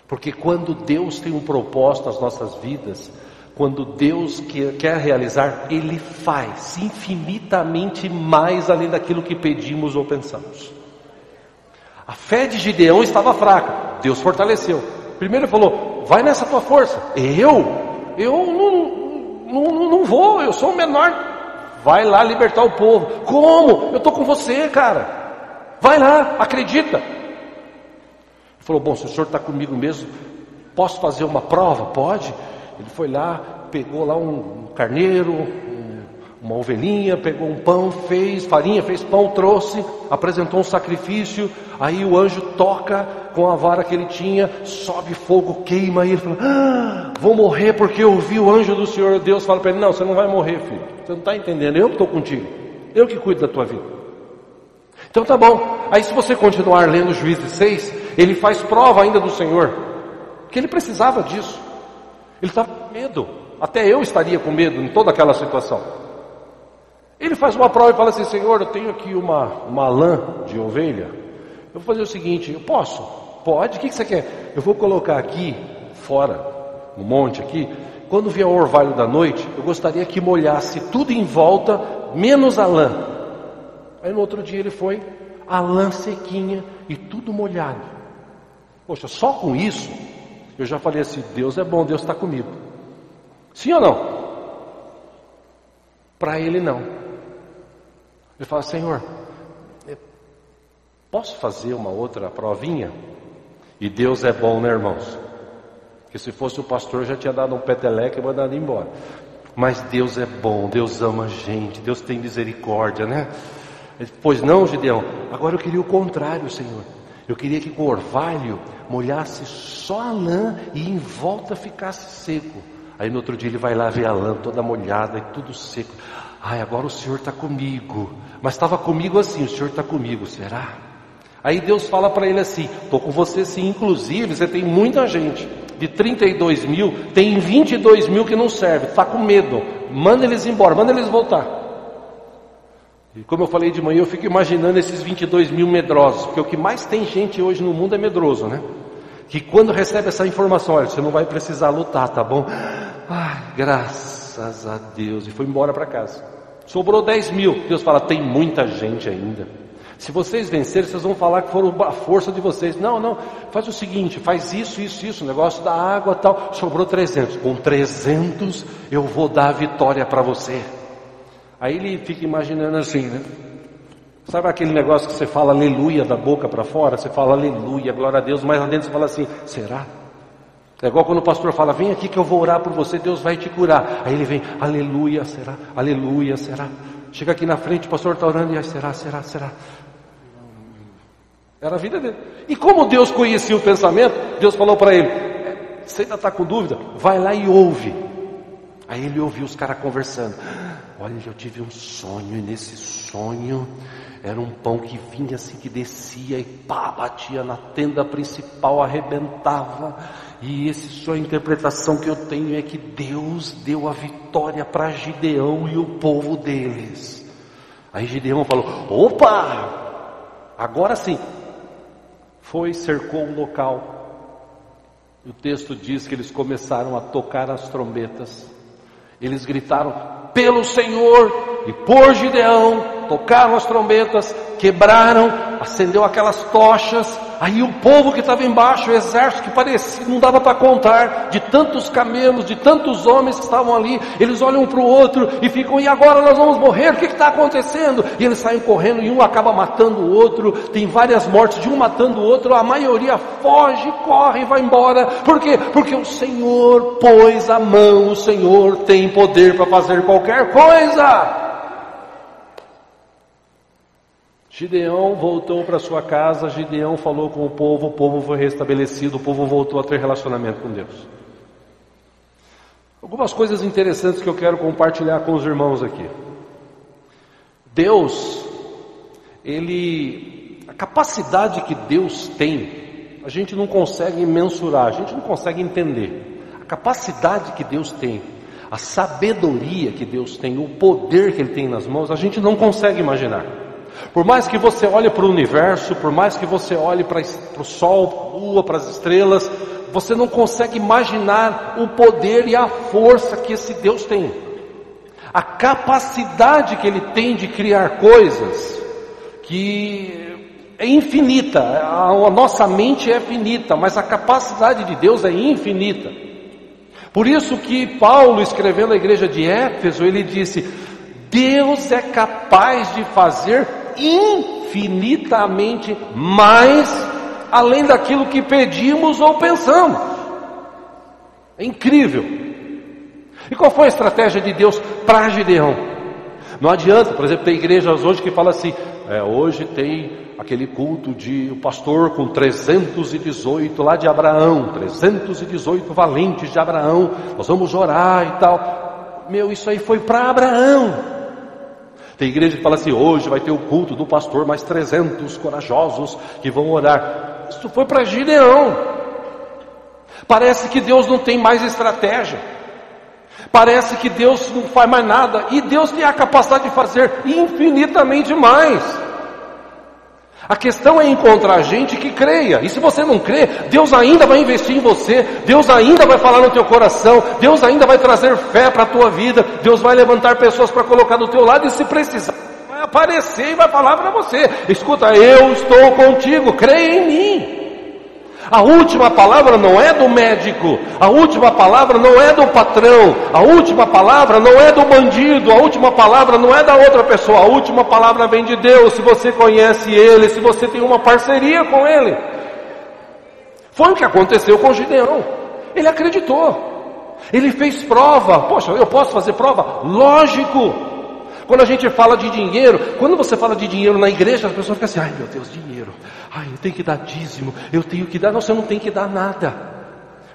Porque quando Deus tem um propósito nas nossas vidas, quando Deus quer realizar, Ele faz infinitamente mais além daquilo que pedimos ou pensamos. A fé de Gideão estava fraca, Deus fortaleceu. Primeiro ele falou: vai nessa tua força. Eu? Eu não, não, não vou, eu sou o menor. Vai lá libertar o povo. Como? Eu estou com você, cara. Vai lá, acredita. Ele falou: bom, se o senhor está comigo mesmo, posso fazer uma prova? Pode. Ele foi lá, pegou lá um carneiro, uma ovelhinha, pegou um pão, fez farinha, fez pão, trouxe, apresentou um sacrifício. Aí o anjo toca com a vara que ele tinha, sobe fogo, queima. E ele fala: ah, Vou morrer porque eu vi o anjo do Senhor. Deus fala para ele: Não, você não vai morrer, filho. Você não está entendendo. Eu que estou contigo. Eu que cuido da tua vida. Então tá bom. Aí se você continuar lendo Juízes 6, ele faz prova ainda do Senhor. Que ele precisava disso. Ele estava com medo. Até eu estaria com medo em toda aquela situação. Ele faz uma prova e fala assim: Senhor, eu tenho aqui uma, uma lã de ovelha. Eu vou fazer o seguinte: eu posso? Pode? O que, que você quer? Eu vou colocar aqui, fora, no monte aqui. Quando vier o orvalho da noite, eu gostaria que molhasse tudo em volta, menos a lã. Aí no outro dia ele foi, a lã sequinha e tudo molhado. Poxa, só com isso, eu já falei assim: Deus é bom, Deus está comigo. Sim ou não? Para ele não. Ele fala, Senhor, posso fazer uma outra provinha? E Deus é bom, né, irmãos? Que se fosse o pastor já tinha dado um peteleque e mandado embora. Mas Deus é bom, Deus ama a gente, Deus tem misericórdia, né? Pois não, Gideão, agora eu queria o contrário, Senhor. Eu queria que o orvalho molhasse só a lã e em volta ficasse seco. Aí no outro dia ele vai lá ver a lã toda molhada e tudo seco. Ai, agora o Senhor está comigo. Mas estava comigo assim, o Senhor está comigo, será? Aí Deus fala para ele assim: estou com você sim, inclusive você tem muita gente. De 32 mil, tem 22 mil que não serve, está com medo. Manda eles embora, manda eles voltar. E como eu falei de manhã, eu fico imaginando esses 22 mil medrosos, porque o que mais tem gente hoje no mundo é medroso, né? Que quando recebe essa informação, olha, você não vai precisar lutar, tá bom? Ai, graças a Deus. E foi embora para casa. Sobrou 10 mil. Deus fala: tem muita gente ainda. Se vocês vencerem, vocês vão falar que foram a força de vocês. Não, não. Faz o seguinte: faz isso, isso, isso. Negócio da água tal. Sobrou 300. Com 300 eu vou dar a vitória para você. Aí ele fica imaginando assim, né? Sabe aquele negócio que você fala aleluia da boca para fora? Você fala aleluia, glória a Deus, mas lá dentro você fala assim: será? É igual quando o pastor fala: vem aqui que eu vou orar por você, Deus vai te curar. Aí ele vem: aleluia, será? Aleluia, será? Chega aqui na frente, o pastor está orando e aí, será, será, será? Era a vida dele. E como Deus conhecia o pensamento, Deus falou para ele: você ainda está com dúvida? Vai lá e ouve. Aí ele ouviu os caras conversando. Olha, eu tive um sonho, e nesse sonho era um pão que vinha assim, que descia e pá, batia na tenda principal, arrebentava. E esse sonho, a interpretação que eu tenho é que Deus deu a vitória para Gideão e o povo deles. Aí Gideão falou: opa, agora sim. Foi, cercou o local. O texto diz que eles começaram a tocar as trombetas. Eles gritaram: pelo Senhor e por Gideão tocaram as trombetas, quebraram, acendeu aquelas tochas, aí o povo que estava embaixo, o exército que parecia, não dava para contar, de tantos camelos, de tantos homens que estavam ali, eles olham um para o outro e ficam, e agora nós vamos morrer, o que está acontecendo? E eles saem correndo e um acaba matando o outro, tem várias mortes de um matando o outro, a maioria foge, corre e vai embora, por quê? Porque o Senhor pôs a mão, o Senhor tem poder para fazer qualquer coisa. Gideão voltou para sua casa, Gideão falou com o povo, o povo foi restabelecido, o povo voltou a ter relacionamento com Deus. Algumas coisas interessantes que eu quero compartilhar com os irmãos aqui. Deus, ele, a capacidade que Deus tem, a gente não consegue mensurar, a gente não consegue entender. A capacidade que Deus tem, a sabedoria que Deus tem, o poder que Ele tem nas mãos, a gente não consegue imaginar. Por mais que você olhe para o universo, por mais que você olhe para, para o sol, lua, para as estrelas, você não consegue imaginar o poder e a força que esse Deus tem. A capacidade que ele tem de criar coisas que é infinita. A, a nossa mente é finita, mas a capacidade de Deus é infinita. Por isso que Paulo, escrevendo à igreja de Éfeso, ele disse: Deus é capaz de fazer infinitamente mais além daquilo que pedimos ou pensamos. É incrível. E qual foi a estratégia de Deus para Gideão? Não adianta, por exemplo, tem igrejas hoje que fala assim: é, hoje tem aquele culto de o pastor com 318 lá de Abraão, 318 valentes de Abraão, nós vamos orar e tal. Meu, isso aí foi para Abraão. Tem igreja que fala assim: hoje vai ter o culto do pastor, mais 300 corajosos que vão orar. Isso foi para Gideão. Parece que Deus não tem mais estratégia. Parece que Deus não faz mais nada. E Deus tem a capacidade de fazer infinitamente mais. A questão é encontrar gente que creia. E se você não crê, Deus ainda vai investir em você, Deus ainda vai falar no teu coração, Deus ainda vai trazer fé para a tua vida, Deus vai levantar pessoas para colocar do teu lado e se precisar, vai aparecer e vai falar para você: escuta, eu estou contigo, creia em mim. A última palavra não é do médico, a última palavra não é do patrão, a última palavra não é do bandido, a última palavra não é da outra pessoa, a última palavra vem de Deus. Se você conhece Ele, se você tem uma parceria com Ele, foi o que aconteceu com Gideão. Ele acreditou, ele fez prova. Poxa, eu posso fazer prova? Lógico. Quando a gente fala de dinheiro, quando você fala de dinheiro na igreja, as pessoas ficam assim: ai meu Deus, dinheiro. Ai, eu tenho que dar dízimo, eu tenho que dar. Não, você não tem que dar nada.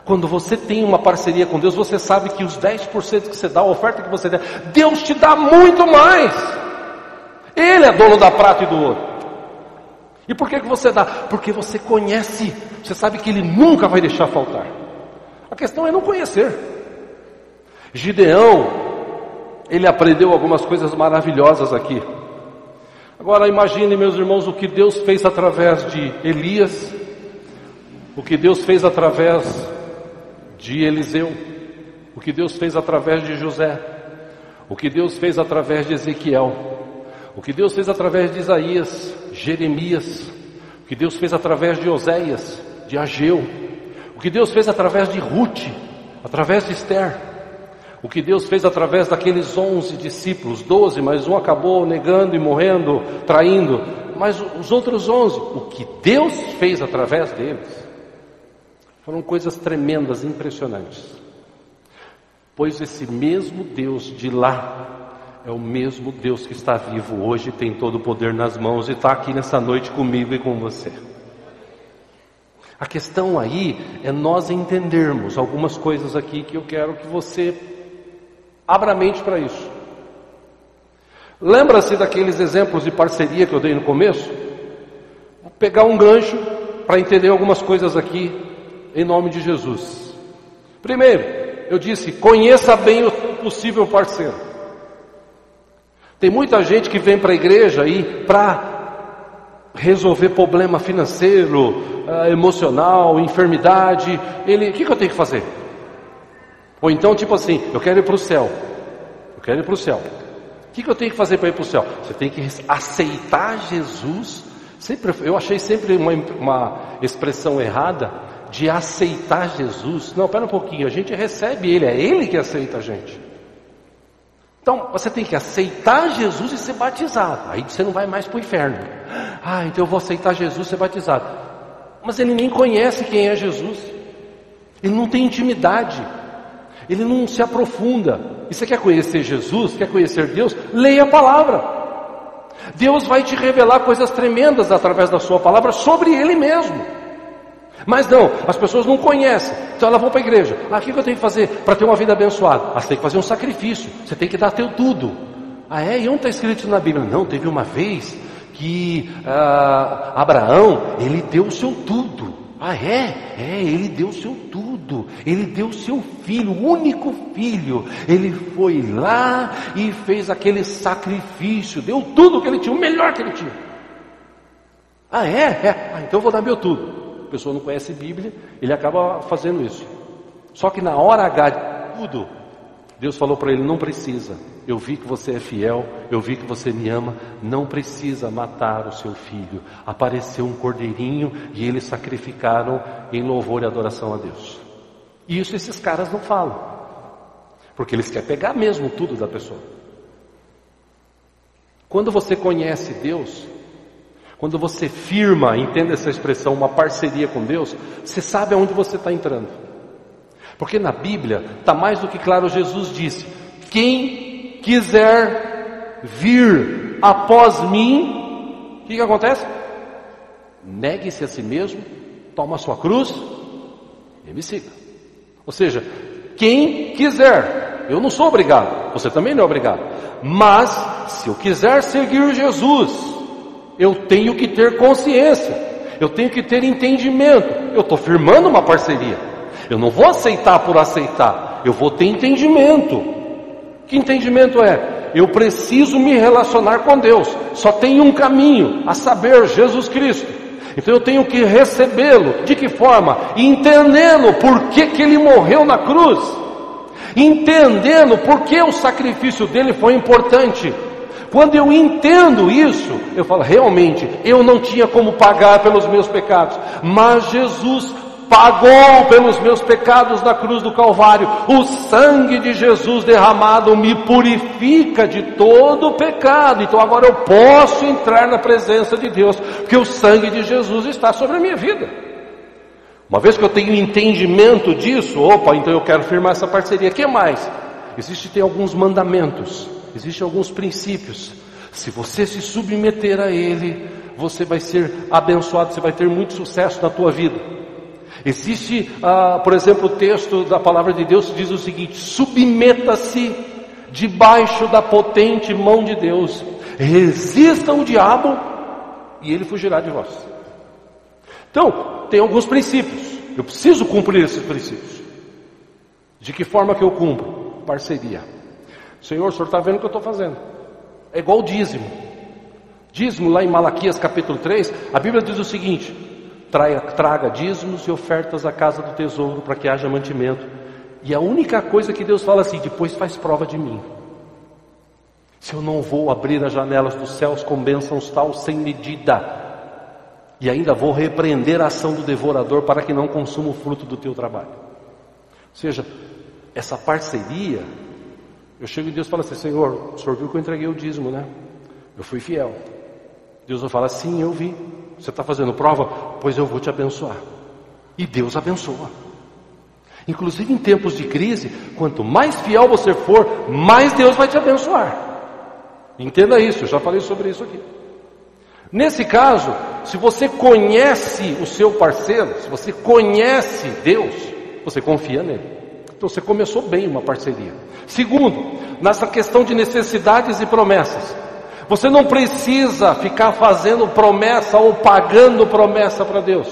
Quando você tem uma parceria com Deus, você sabe que os 10% que você dá, a oferta que você der, Deus te dá muito mais. Ele é dono da prata e do ouro. E por que, que você dá? Porque você conhece, você sabe que Ele nunca vai deixar faltar. A questão é não conhecer. Gideão ele aprendeu algumas coisas maravilhosas aqui. Agora imagine, meus irmãos, o que Deus fez através de Elias, o que Deus fez através de Eliseu, o que Deus fez através de José, o que Deus fez através de Ezequiel, o que Deus fez através de Isaías, Jeremias, o que Deus fez através de Oséias, de Ageu, o que Deus fez através de Ruth, através de Esther, O que Deus fez através daqueles onze discípulos, doze, mas um acabou negando e morrendo, traindo. Mas os outros onze, o que Deus fez através deles, foram coisas tremendas, impressionantes. Pois esse mesmo Deus de lá é o mesmo Deus que está vivo hoje, tem todo o poder nas mãos e está aqui nessa noite comigo e com você. A questão aí é nós entendermos algumas coisas aqui que eu quero que você abra a mente para isso. Lembra-se daqueles exemplos de parceria que eu dei no começo? Vou pegar um gancho para entender algumas coisas aqui em nome de Jesus. Primeiro, eu disse: conheça bem o possível parceiro. Tem muita gente que vem para a igreja aí para resolver problema financeiro, uh, emocional, enfermidade, ele, o que, que eu tenho que fazer? Ou então, tipo assim, eu quero ir para o céu, eu quero ir para o céu. O que, que eu tenho que fazer para ir para o céu? Você tem que aceitar Jesus. Sempre, eu achei sempre uma, uma expressão errada de aceitar Jesus. Não, pera um pouquinho, a gente recebe Ele, é Ele que aceita a gente. Então, você tem que aceitar Jesus e ser batizado. Aí você não vai mais para o inferno. Ah, então eu vou aceitar Jesus e ser batizado. Mas ele nem conhece quem é Jesus. Ele não tem intimidade. Ele não se aprofunda. E você quer conhecer Jesus? Quer conhecer Deus? Leia a palavra. Deus vai te revelar coisas tremendas através da sua palavra sobre Ele mesmo. Mas não, as pessoas não conhecem. Então elas vão para a igreja. Ah, o que eu tenho que fazer para ter uma vida abençoada? Ah, você tem que fazer um sacrifício. Você tem que dar teu tudo. Ah, é? E onde está escrito na Bíblia? Não, teve uma vez que ah, Abraão, ele deu o seu tudo. Ah, é? É, ele deu o seu tudo. Ele deu seu filho, o único filho. Ele foi lá e fez aquele sacrifício. Deu tudo que ele tinha, o melhor que ele tinha. Ah, é? É. Ah, então eu vou dar meu tudo pessoa não conhece Bíblia, ele acaba fazendo isso. Só que na hora H de tudo, Deus falou para ele: não precisa. Eu vi que você é fiel, eu vi que você me ama, não precisa matar o seu filho. Apareceu um cordeirinho e eles sacrificaram em louvor e adoração a Deus. E isso esses caras não falam, porque eles querem pegar mesmo tudo da pessoa. Quando você conhece Deus, quando você firma, entenda essa expressão, uma parceria com Deus, você sabe aonde você está entrando. Porque na Bíblia está mais do que claro, Jesus disse: quem quiser vir após mim, o que, que acontece? Negue-se a si mesmo, toma a sua cruz e me siga. Ou seja, quem quiser, eu não sou obrigado, você também não é obrigado, mas se eu quiser seguir Jesus, eu tenho que ter consciência, eu tenho que ter entendimento. Eu estou firmando uma parceria. Eu não vou aceitar por aceitar, eu vou ter entendimento. Que entendimento é? Eu preciso me relacionar com Deus. Só tem um caminho, a saber, Jesus Cristo. Então eu tenho que recebê-lo. De que forma? Entendendo por que, que ele morreu na cruz. Entendendo por que o sacrifício dele foi importante. Quando eu entendo isso, eu falo, realmente, eu não tinha como pagar pelos meus pecados, mas Jesus pagou pelos meus pecados na cruz do Calvário. O sangue de Jesus derramado me purifica de todo o pecado. Então agora eu posso entrar na presença de Deus, porque o sangue de Jesus está sobre a minha vida. Uma vez que eu tenho entendimento disso, opa, então eu quero firmar essa parceria. Que mais? Existe tem alguns mandamentos existem alguns princípios. Se você se submeter a ele, você vai ser abençoado, você vai ter muito sucesso na tua vida. Existe, ah, por exemplo, o texto da palavra de Deus que diz o seguinte: submeta-se debaixo da potente mão de Deus, resista o diabo e ele fugirá de vós. Então, tem alguns princípios, eu preciso cumprir esses princípios. De que forma que eu cumpro? Parceria. Senhor, o senhor está vendo o que eu estou fazendo. É igual o dízimo. Dízimo lá em Malaquias capítulo 3, a Bíblia diz o seguinte: traga, traga dízimos e ofertas à casa do tesouro para que haja mantimento. E a única coisa que Deus fala assim, depois faz prova de mim. Se eu não vou abrir as janelas dos céus com bênçãos tal sem medida, e ainda vou repreender a ação do devorador para que não consuma o fruto do teu trabalho. Ou seja, essa parceria Eu chego em Deus e falo assim: Senhor, o senhor viu que eu entreguei o dízimo, né? Eu fui fiel. Deus vai falar: Sim, eu vi. Você está fazendo prova? Pois eu vou te abençoar. E Deus abençoa. Inclusive em tempos de crise, quanto mais fiel você for, mais Deus vai te abençoar. Entenda isso, eu já falei sobre isso aqui. Nesse caso, se você conhece o seu parceiro, se você conhece Deus, você confia nele. Então você começou bem uma parceria. Segundo, nessa questão de necessidades e promessas. Você não precisa ficar fazendo promessa ou pagando promessa para Deus.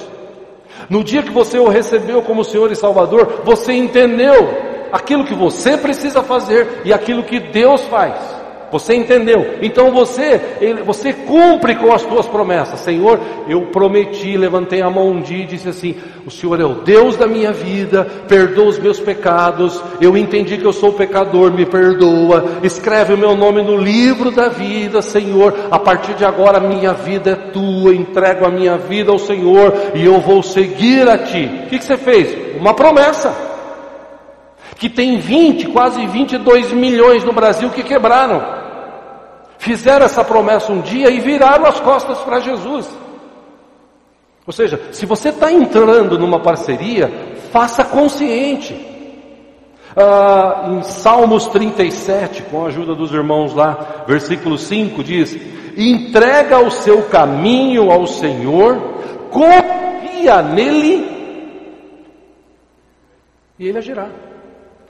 No dia que você o recebeu como Senhor e Salvador, você entendeu aquilo que você precisa fazer e aquilo que Deus faz. Você entendeu? Então você, você cumpre com as tuas promessas. Senhor, eu prometi, levantei a mão um dia e disse assim: O Senhor é o Deus da minha vida, perdoa os meus pecados. Eu entendi que eu sou pecador, me perdoa. Escreve o meu nome no livro da vida, Senhor. A partir de agora, minha vida é tua. Entrego a minha vida ao Senhor e eu vou seguir a ti. O que, que você fez? Uma promessa que tem 20, quase 22 milhões no Brasil que quebraram fizeram essa promessa um dia e viraram as costas para Jesus. Ou seja, se você está entrando numa parceria, faça consciente. Ah, em Salmos 37, com a ajuda dos irmãos lá, versículo 5 diz: entrega o seu caminho ao Senhor, confia nele, e ele agirá.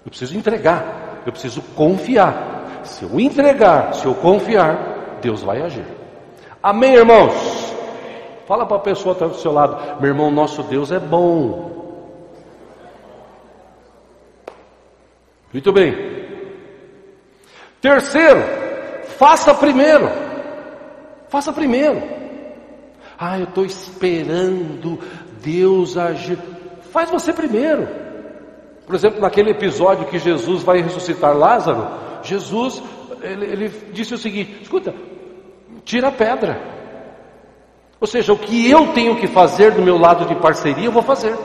Eu preciso entregar, eu preciso confiar. Se eu entregar, se eu confiar, Deus vai agir. Amém, irmãos? Fala para a pessoa que está do seu lado, meu irmão, nosso Deus é bom. Muito bem. Terceiro, faça primeiro. Faça primeiro. Ah, eu estou esperando Deus agir. Faz você primeiro. Por exemplo, naquele episódio que Jesus vai ressuscitar Lázaro, Jesus, ele, ele disse o seguinte: escuta, tira a pedra. Ou seja, o que eu tenho que fazer do meu lado de parceria, eu vou fazer.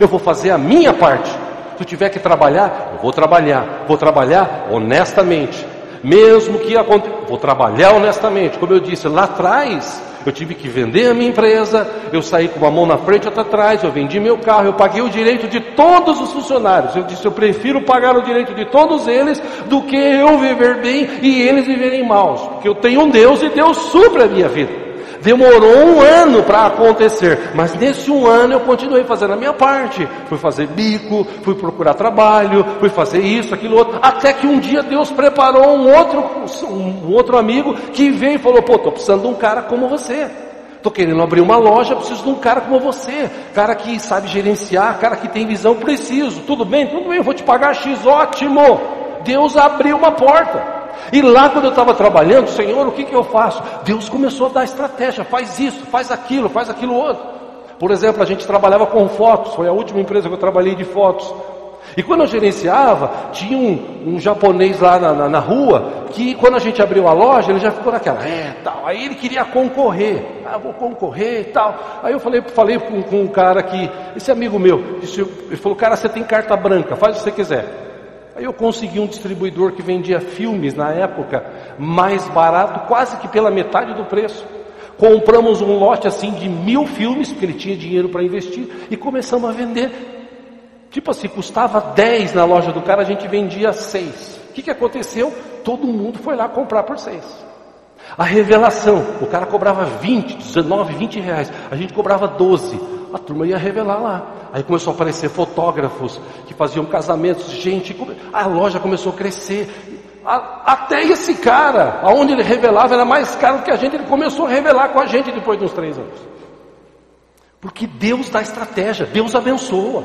Eu vou fazer a minha parte. Se eu tiver que trabalhar, eu vou trabalhar. Vou trabalhar honestamente. Mesmo que aconteça, vou trabalhar honestamente. Como eu disse lá atrás, eu tive que vender a minha empresa, eu saí com uma mão na frente e outra atrás, eu vendi meu carro, eu paguei o direito de todos os funcionários. Eu disse, eu prefiro pagar o direito de todos eles do que eu viver bem e eles viverem mal. Porque eu tenho um Deus e Deus supre a minha vida. Demorou um ano para acontecer, mas nesse um ano eu continuei fazendo a minha parte. Fui fazer bico, fui procurar trabalho, fui fazer isso, aquilo outro, até que um dia Deus preparou um outro, um outro amigo que veio e falou: pô, estou precisando de um cara como você. Estou querendo abrir uma loja, preciso de um cara como você, cara que sabe gerenciar, cara que tem visão, preciso. Tudo bem, tudo bem, eu vou te pagar X, ótimo. Deus abriu uma porta. E lá quando eu estava trabalhando, Senhor, o que, que eu faço? Deus começou a dar estratégia, faz isso, faz aquilo, faz aquilo outro. Por exemplo, a gente trabalhava com fotos, foi a última empresa que eu trabalhei de fotos. E quando eu gerenciava, tinha um, um japonês lá na, na, na, rua, que quando a gente abriu a loja, ele já ficou naquela, é, tal. Aí ele queria concorrer, ah, vou concorrer e tal. Aí eu falei, falei com, com um cara que, esse amigo meu, disse, ele falou, cara, você tem carta branca, faz o que você quiser. Aí eu consegui um distribuidor que vendia filmes na época mais barato, quase que pela metade do preço. Compramos um lote assim de mil filmes, porque ele tinha dinheiro para investir, e começamos a vender. Tipo assim, custava 10 na loja do cara, a gente vendia 6. O que, que aconteceu? Todo mundo foi lá comprar por 6. A revelação, o cara cobrava 20, 19, 20 reais, a gente cobrava 12. A turma ia revelar lá. Aí começou a aparecer fotógrafos que faziam casamentos, gente, a loja começou a crescer. Até esse cara, aonde ele revelava, era mais caro que a gente, ele começou a revelar com a gente depois de uns três anos. Porque Deus dá estratégia, Deus abençoa.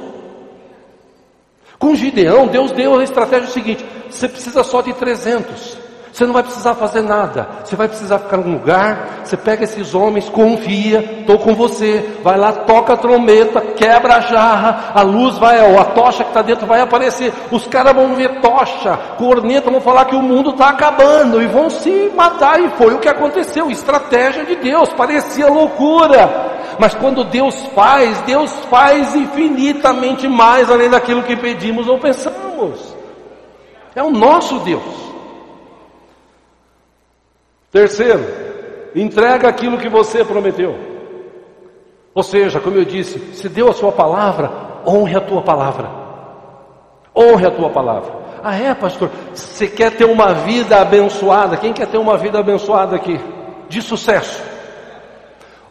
Com Gideão, Deus deu a estratégia seguinte: você precisa só de 300. Você não vai precisar fazer nada. Você vai precisar ficar num lugar. Você pega esses homens, confia, estou com você. Vai lá, toca a trombeta, quebra a jarra, a luz vai, a tocha que está dentro vai aparecer. Os caras vão ver tocha, corneta, vão falar que o mundo está acabando e vão se matar. E foi o que aconteceu. Estratégia de Deus, parecia loucura. Mas quando Deus faz, Deus faz infinitamente mais além daquilo que pedimos ou pensamos. É o nosso Deus. Terceiro, entrega aquilo que você prometeu. Ou seja, como eu disse, se deu a sua palavra, honre a tua palavra. Honre a tua palavra. Ah, é, pastor? Você quer ter uma vida abençoada? Quem quer ter uma vida abençoada aqui? De sucesso.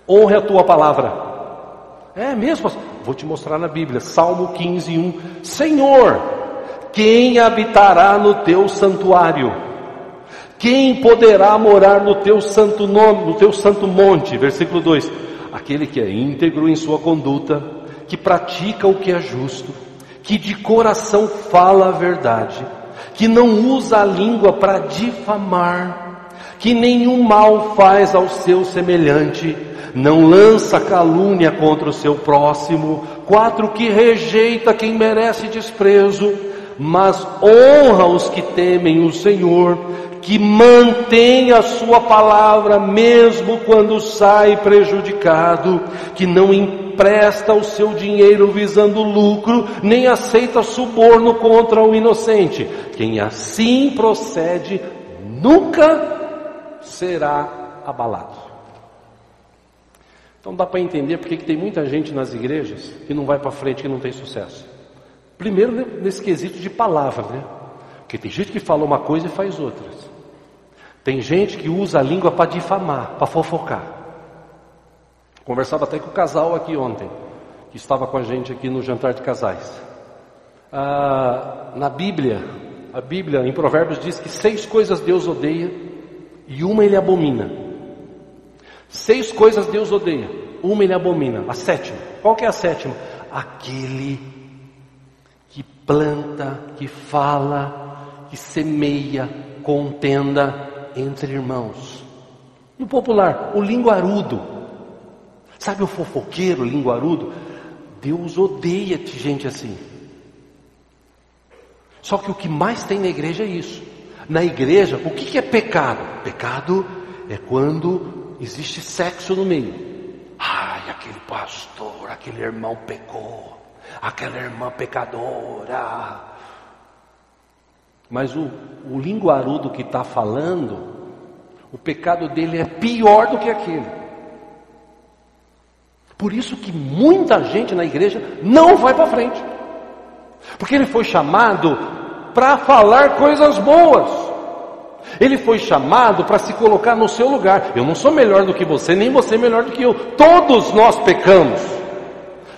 Honre a tua palavra. É mesmo? Vou te mostrar na Bíblia, Salmo 15, 1. Senhor, quem habitará no teu santuário? Quem poderá morar no teu santo nome, no teu santo monte? Versículo 2. Aquele que é íntegro em sua conduta, que pratica o que é justo, que de coração fala a verdade, que não usa a língua para difamar, que nenhum mal faz ao seu semelhante, não lança calúnia contra o seu próximo. Quatro, que rejeita quem merece desprezo, mas honra os que temem o Senhor, que mantém a sua palavra mesmo quando sai prejudicado, que não empresta o seu dinheiro visando lucro, nem aceita suborno contra o inocente. Quem assim procede nunca será abalado. Então dá para entender porque que tem muita gente nas igrejas que não vai para frente, que não tem sucesso. Primeiro nesse quesito de palavra, né? Porque tem gente que fala uma coisa e faz outras. Tem gente que usa a língua para difamar, para fofocar. Conversava até com o casal aqui ontem, que estava com a gente aqui no jantar de casais. Ah, na Bíblia, a Bíblia em Provérbios diz que seis coisas Deus odeia e uma ele abomina. Seis coisas Deus odeia, uma ele abomina. A sétima, qual que é a sétima? Aquele que planta, que fala, que semeia contenda entre irmãos. No popular, o linguarudo. Sabe o fofoqueiro, o linguarudo? Deus odeia gente assim. Só que o que mais tem na igreja é isso. Na igreja, o que é pecado? Pecado é quando existe sexo no meio. Ai, aquele pastor, aquele irmão pecou, aquela irmã pecadora. Mas o, o linguarudo que está falando, o pecado dele é pior do que aquele. Por isso que muita gente na igreja não vai para frente. Porque ele foi chamado para falar coisas boas. Ele foi chamado para se colocar no seu lugar. Eu não sou melhor do que você, nem você melhor do que eu. Todos nós pecamos.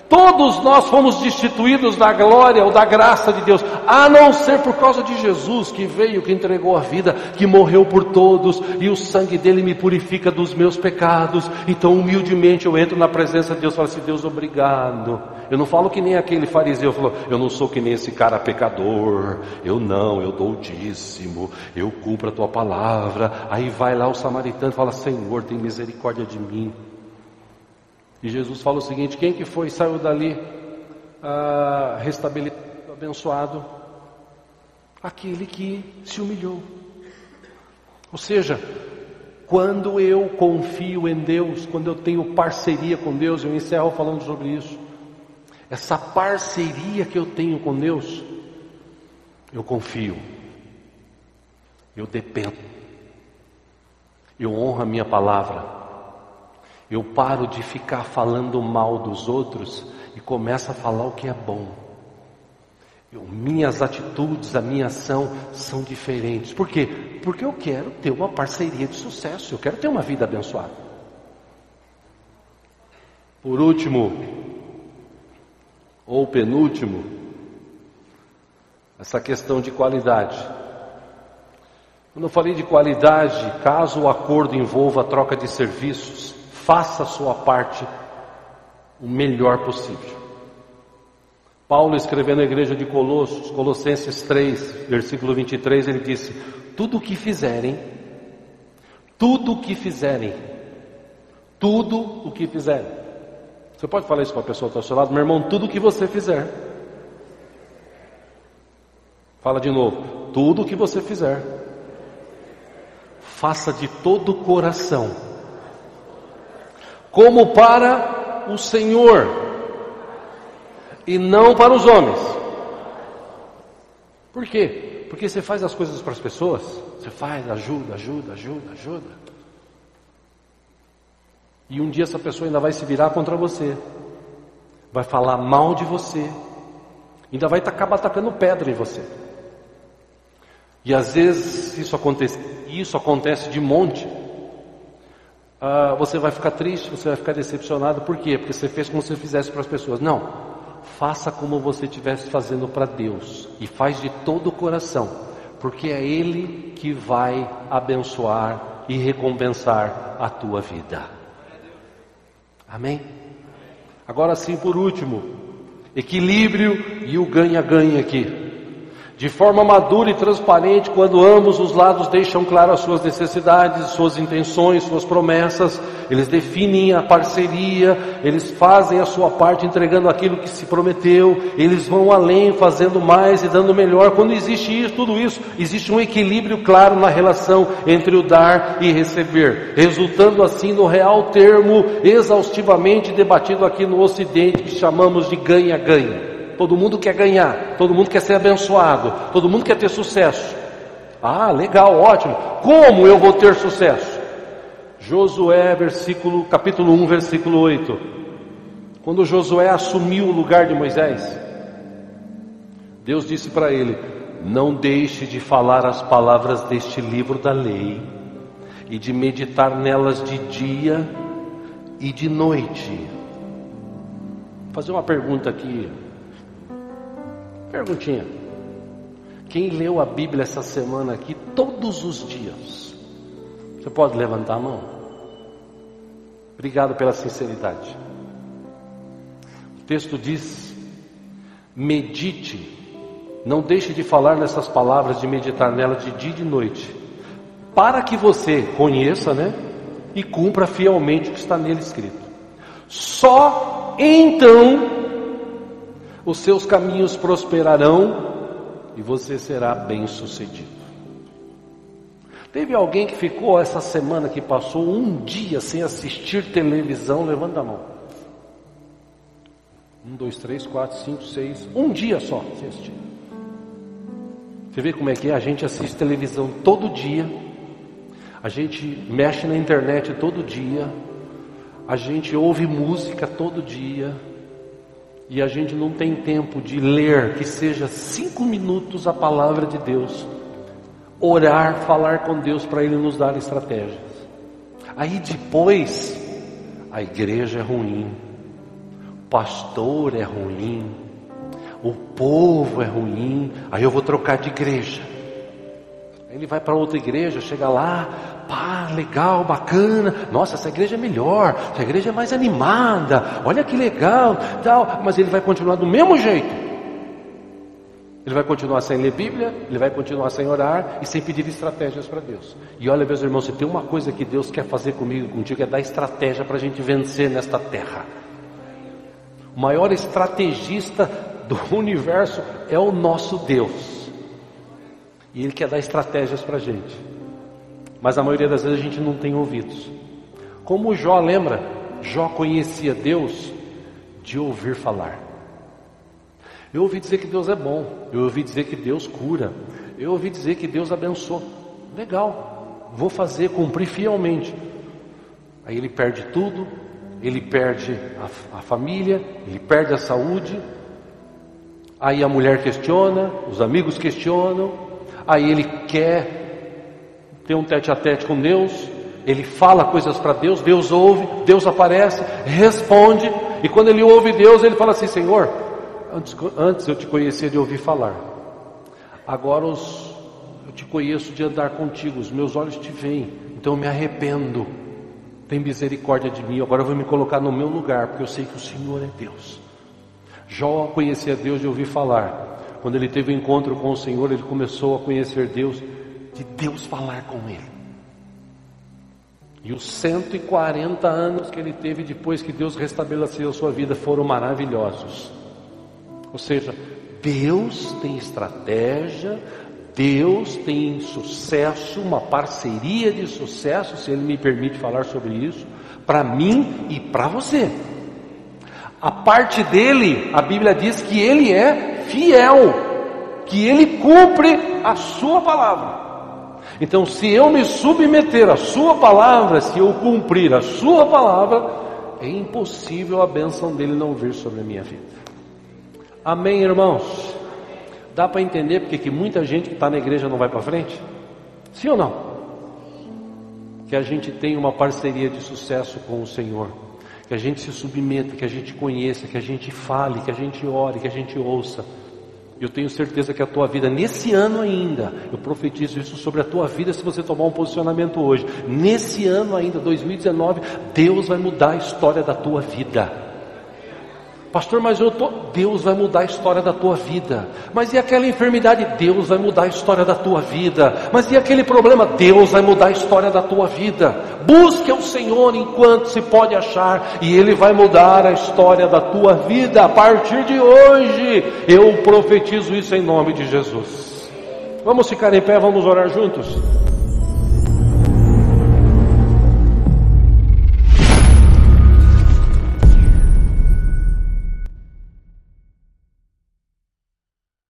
Todos nós fomos destituídos da glória ou da graça de Deus, a não ser por causa de Jesus que veio, que entregou a vida, que morreu por todos e o sangue dele me purifica dos meus pecados. Então, humildemente, eu entro na presença de Deus e falo assim: Deus, obrigado. Eu não falo que nem aquele fariseu falou: Eu não sou que nem esse cara pecador. Eu não, eu dou o dízimo, eu cumpro a tua palavra. Aí vai lá o samaritano e fala: Senhor, tem misericórdia de mim. E Jesus fala o seguinte: quem que foi saiu dali ah, restabelecido, abençoado? Aquele que se humilhou. Ou seja, quando eu confio em Deus, quando eu tenho parceria com Deus, eu encerro falando sobre isso. Essa parceria que eu tenho com Deus, eu confio, eu dependo, eu honro a minha palavra. Eu paro de ficar falando mal dos outros e começo a falar o que é bom. Eu, minhas atitudes, a minha ação são diferentes. Por quê? Porque eu quero ter uma parceria de sucesso, eu quero ter uma vida abençoada. Por último, ou penúltimo, essa questão de qualidade. Quando eu falei de qualidade, caso o acordo envolva a troca de serviços, faça a sua parte o melhor possível. Paulo, escrevendo à igreja de Colossos, Colossenses 3, versículo 23, ele disse: Tudo o que fizerem, tudo o que fizerem, tudo o que fizerem. Você pode falar isso para a pessoa ao seu lado, meu irmão, tudo o que você fizer. Fala de novo, tudo o que você fizer, faça de todo o coração como para o Senhor e não para os homens. Por quê? Porque você faz as coisas para as pessoas, você faz, ajuda, ajuda, ajuda, ajuda. E um dia essa pessoa ainda vai se virar contra você, vai falar mal de você, ainda vai acabar atacando pedra em você. E às vezes isso acontece, isso acontece de monte. Ah, você vai ficar triste, você vai ficar decepcionado, por quê? Porque você fez como se fizesse para as pessoas. Não, faça como você estivesse fazendo para Deus e faz de todo o coração, porque é Ele que vai abençoar e recompensar a tua vida. Amém? Agora sim, por último, equilíbrio e o ganha-ganha aqui de forma madura e transparente, quando ambos os lados deixam claro as suas necessidades, suas intenções, suas promessas, eles definem a parceria, eles fazem a sua parte entregando aquilo que se prometeu, eles vão além, fazendo mais e dando melhor. Quando existe isso, tudo isso, existe um equilíbrio claro na relação entre o dar e receber, resultando assim no real termo exaustivamente debatido aqui no Ocidente que chamamos de ganha-ganha. Todo mundo quer ganhar, todo mundo quer ser abençoado, todo mundo quer ter sucesso. Ah, legal, ótimo. Como eu vou ter sucesso? Josué, versículo, capítulo 1, versículo 8. Quando Josué assumiu o lugar de Moisés, Deus disse para ele: Não deixe de falar as palavras deste livro da lei e de meditar nelas de dia e de noite. Vou fazer uma pergunta aqui Perguntinha. Quem leu a Bíblia essa semana aqui todos os dias? Você pode levantar a mão? Obrigado pela sinceridade. O texto diz: medite, não deixe de falar nessas palavras, de meditar nelas de dia e de noite, para que você conheça, né? E cumpra fielmente o que está nele escrito. Só então os seus caminhos prosperarão e você será bem-sucedido. Teve alguém que ficou essa semana que passou um dia sem assistir televisão? Levanta a mão. Um, dois, três, quatro, cinco, seis. Um dia só sem assistir. Você vê como é que é? A gente assiste televisão todo dia. A gente mexe na internet todo dia. A gente ouve música todo dia e a gente não tem tempo de ler, que seja cinco minutos a palavra de Deus, orar, falar com Deus para Ele nos dar estratégias. Aí depois, a igreja é ruim, o pastor é ruim, o povo é ruim, aí eu vou trocar de igreja. Ele vai para outra igreja, chega lá, pá, legal, bacana, nossa, essa igreja é melhor, essa igreja é mais animada, olha que legal, tal, mas ele vai continuar do mesmo jeito. Ele vai continuar sem ler Bíblia, ele vai continuar sem orar e sem pedir estratégias para Deus. E olha, meus irmãos, se tem uma coisa que Deus quer fazer comigo, contigo, é dar estratégia para a gente vencer nesta terra. O maior estrategista do [laughs] universo é o nosso Deus. E Ele quer dar estratégias para a gente mas a maioria das vezes a gente não tem ouvidos. Como Jó lembra, Jó conhecia Deus de ouvir falar. Eu ouvi dizer que Deus é bom, eu ouvi dizer que Deus cura, eu ouvi dizer que Deus abençoa. Legal, vou fazer, cumprir fielmente. Aí ele perde tudo, ele perde a, a família, ele perde a saúde. Aí a mulher questiona, os amigos questionam, aí ele quer tem um tete a tete com Deus, ele fala coisas para Deus, Deus ouve, Deus aparece, responde, e quando ele ouve Deus, ele fala assim: Senhor, antes, antes eu te conhecia de ouvir falar, agora os, eu te conheço de andar contigo, os meus olhos te veem, então eu me arrependo, tem misericórdia de mim, agora eu vou me colocar no meu lugar, porque eu sei que o Senhor é Deus. Jó conhecia Deus de ouvir falar, quando ele teve o um encontro com o Senhor, ele começou a conhecer Deus de Deus falar com ele. E os 140 anos que ele teve depois que Deus restabeleceu a sua vida foram maravilhosos. Ou seja, Deus tem estratégia, Deus tem sucesso, uma parceria de sucesso, se Ele me permite falar sobre isso, para mim e para você. A parte dele, a Bíblia diz que Ele é fiel que Ele cumpre a Sua palavra. Então, se eu me submeter à Sua palavra, se eu cumprir a Sua palavra, é impossível a bênção dele não vir sobre a minha vida. Amém, irmãos? Dá para entender porque que muita gente que está na igreja não vai para frente? Sim ou não? Que a gente tenha uma parceria de sucesso com o Senhor, que a gente se submeta, que a gente conheça, que a gente fale, que a gente ore, que a gente ouça. Eu tenho certeza que a tua vida, nesse ano ainda, eu profetizo isso sobre a tua vida se você tomar um posicionamento hoje. Nesse ano ainda, 2019, Deus vai mudar a história da tua vida. Pastor, mas eu tô. Deus vai mudar a história da tua vida. Mas e aquela enfermidade? Deus vai mudar a história da tua vida. Mas e aquele problema? Deus vai mudar a história da tua vida. Busque o Senhor enquanto se pode achar, e Ele vai mudar a história da tua vida. A partir de hoje, eu profetizo isso em nome de Jesus. Vamos ficar em pé, vamos orar juntos.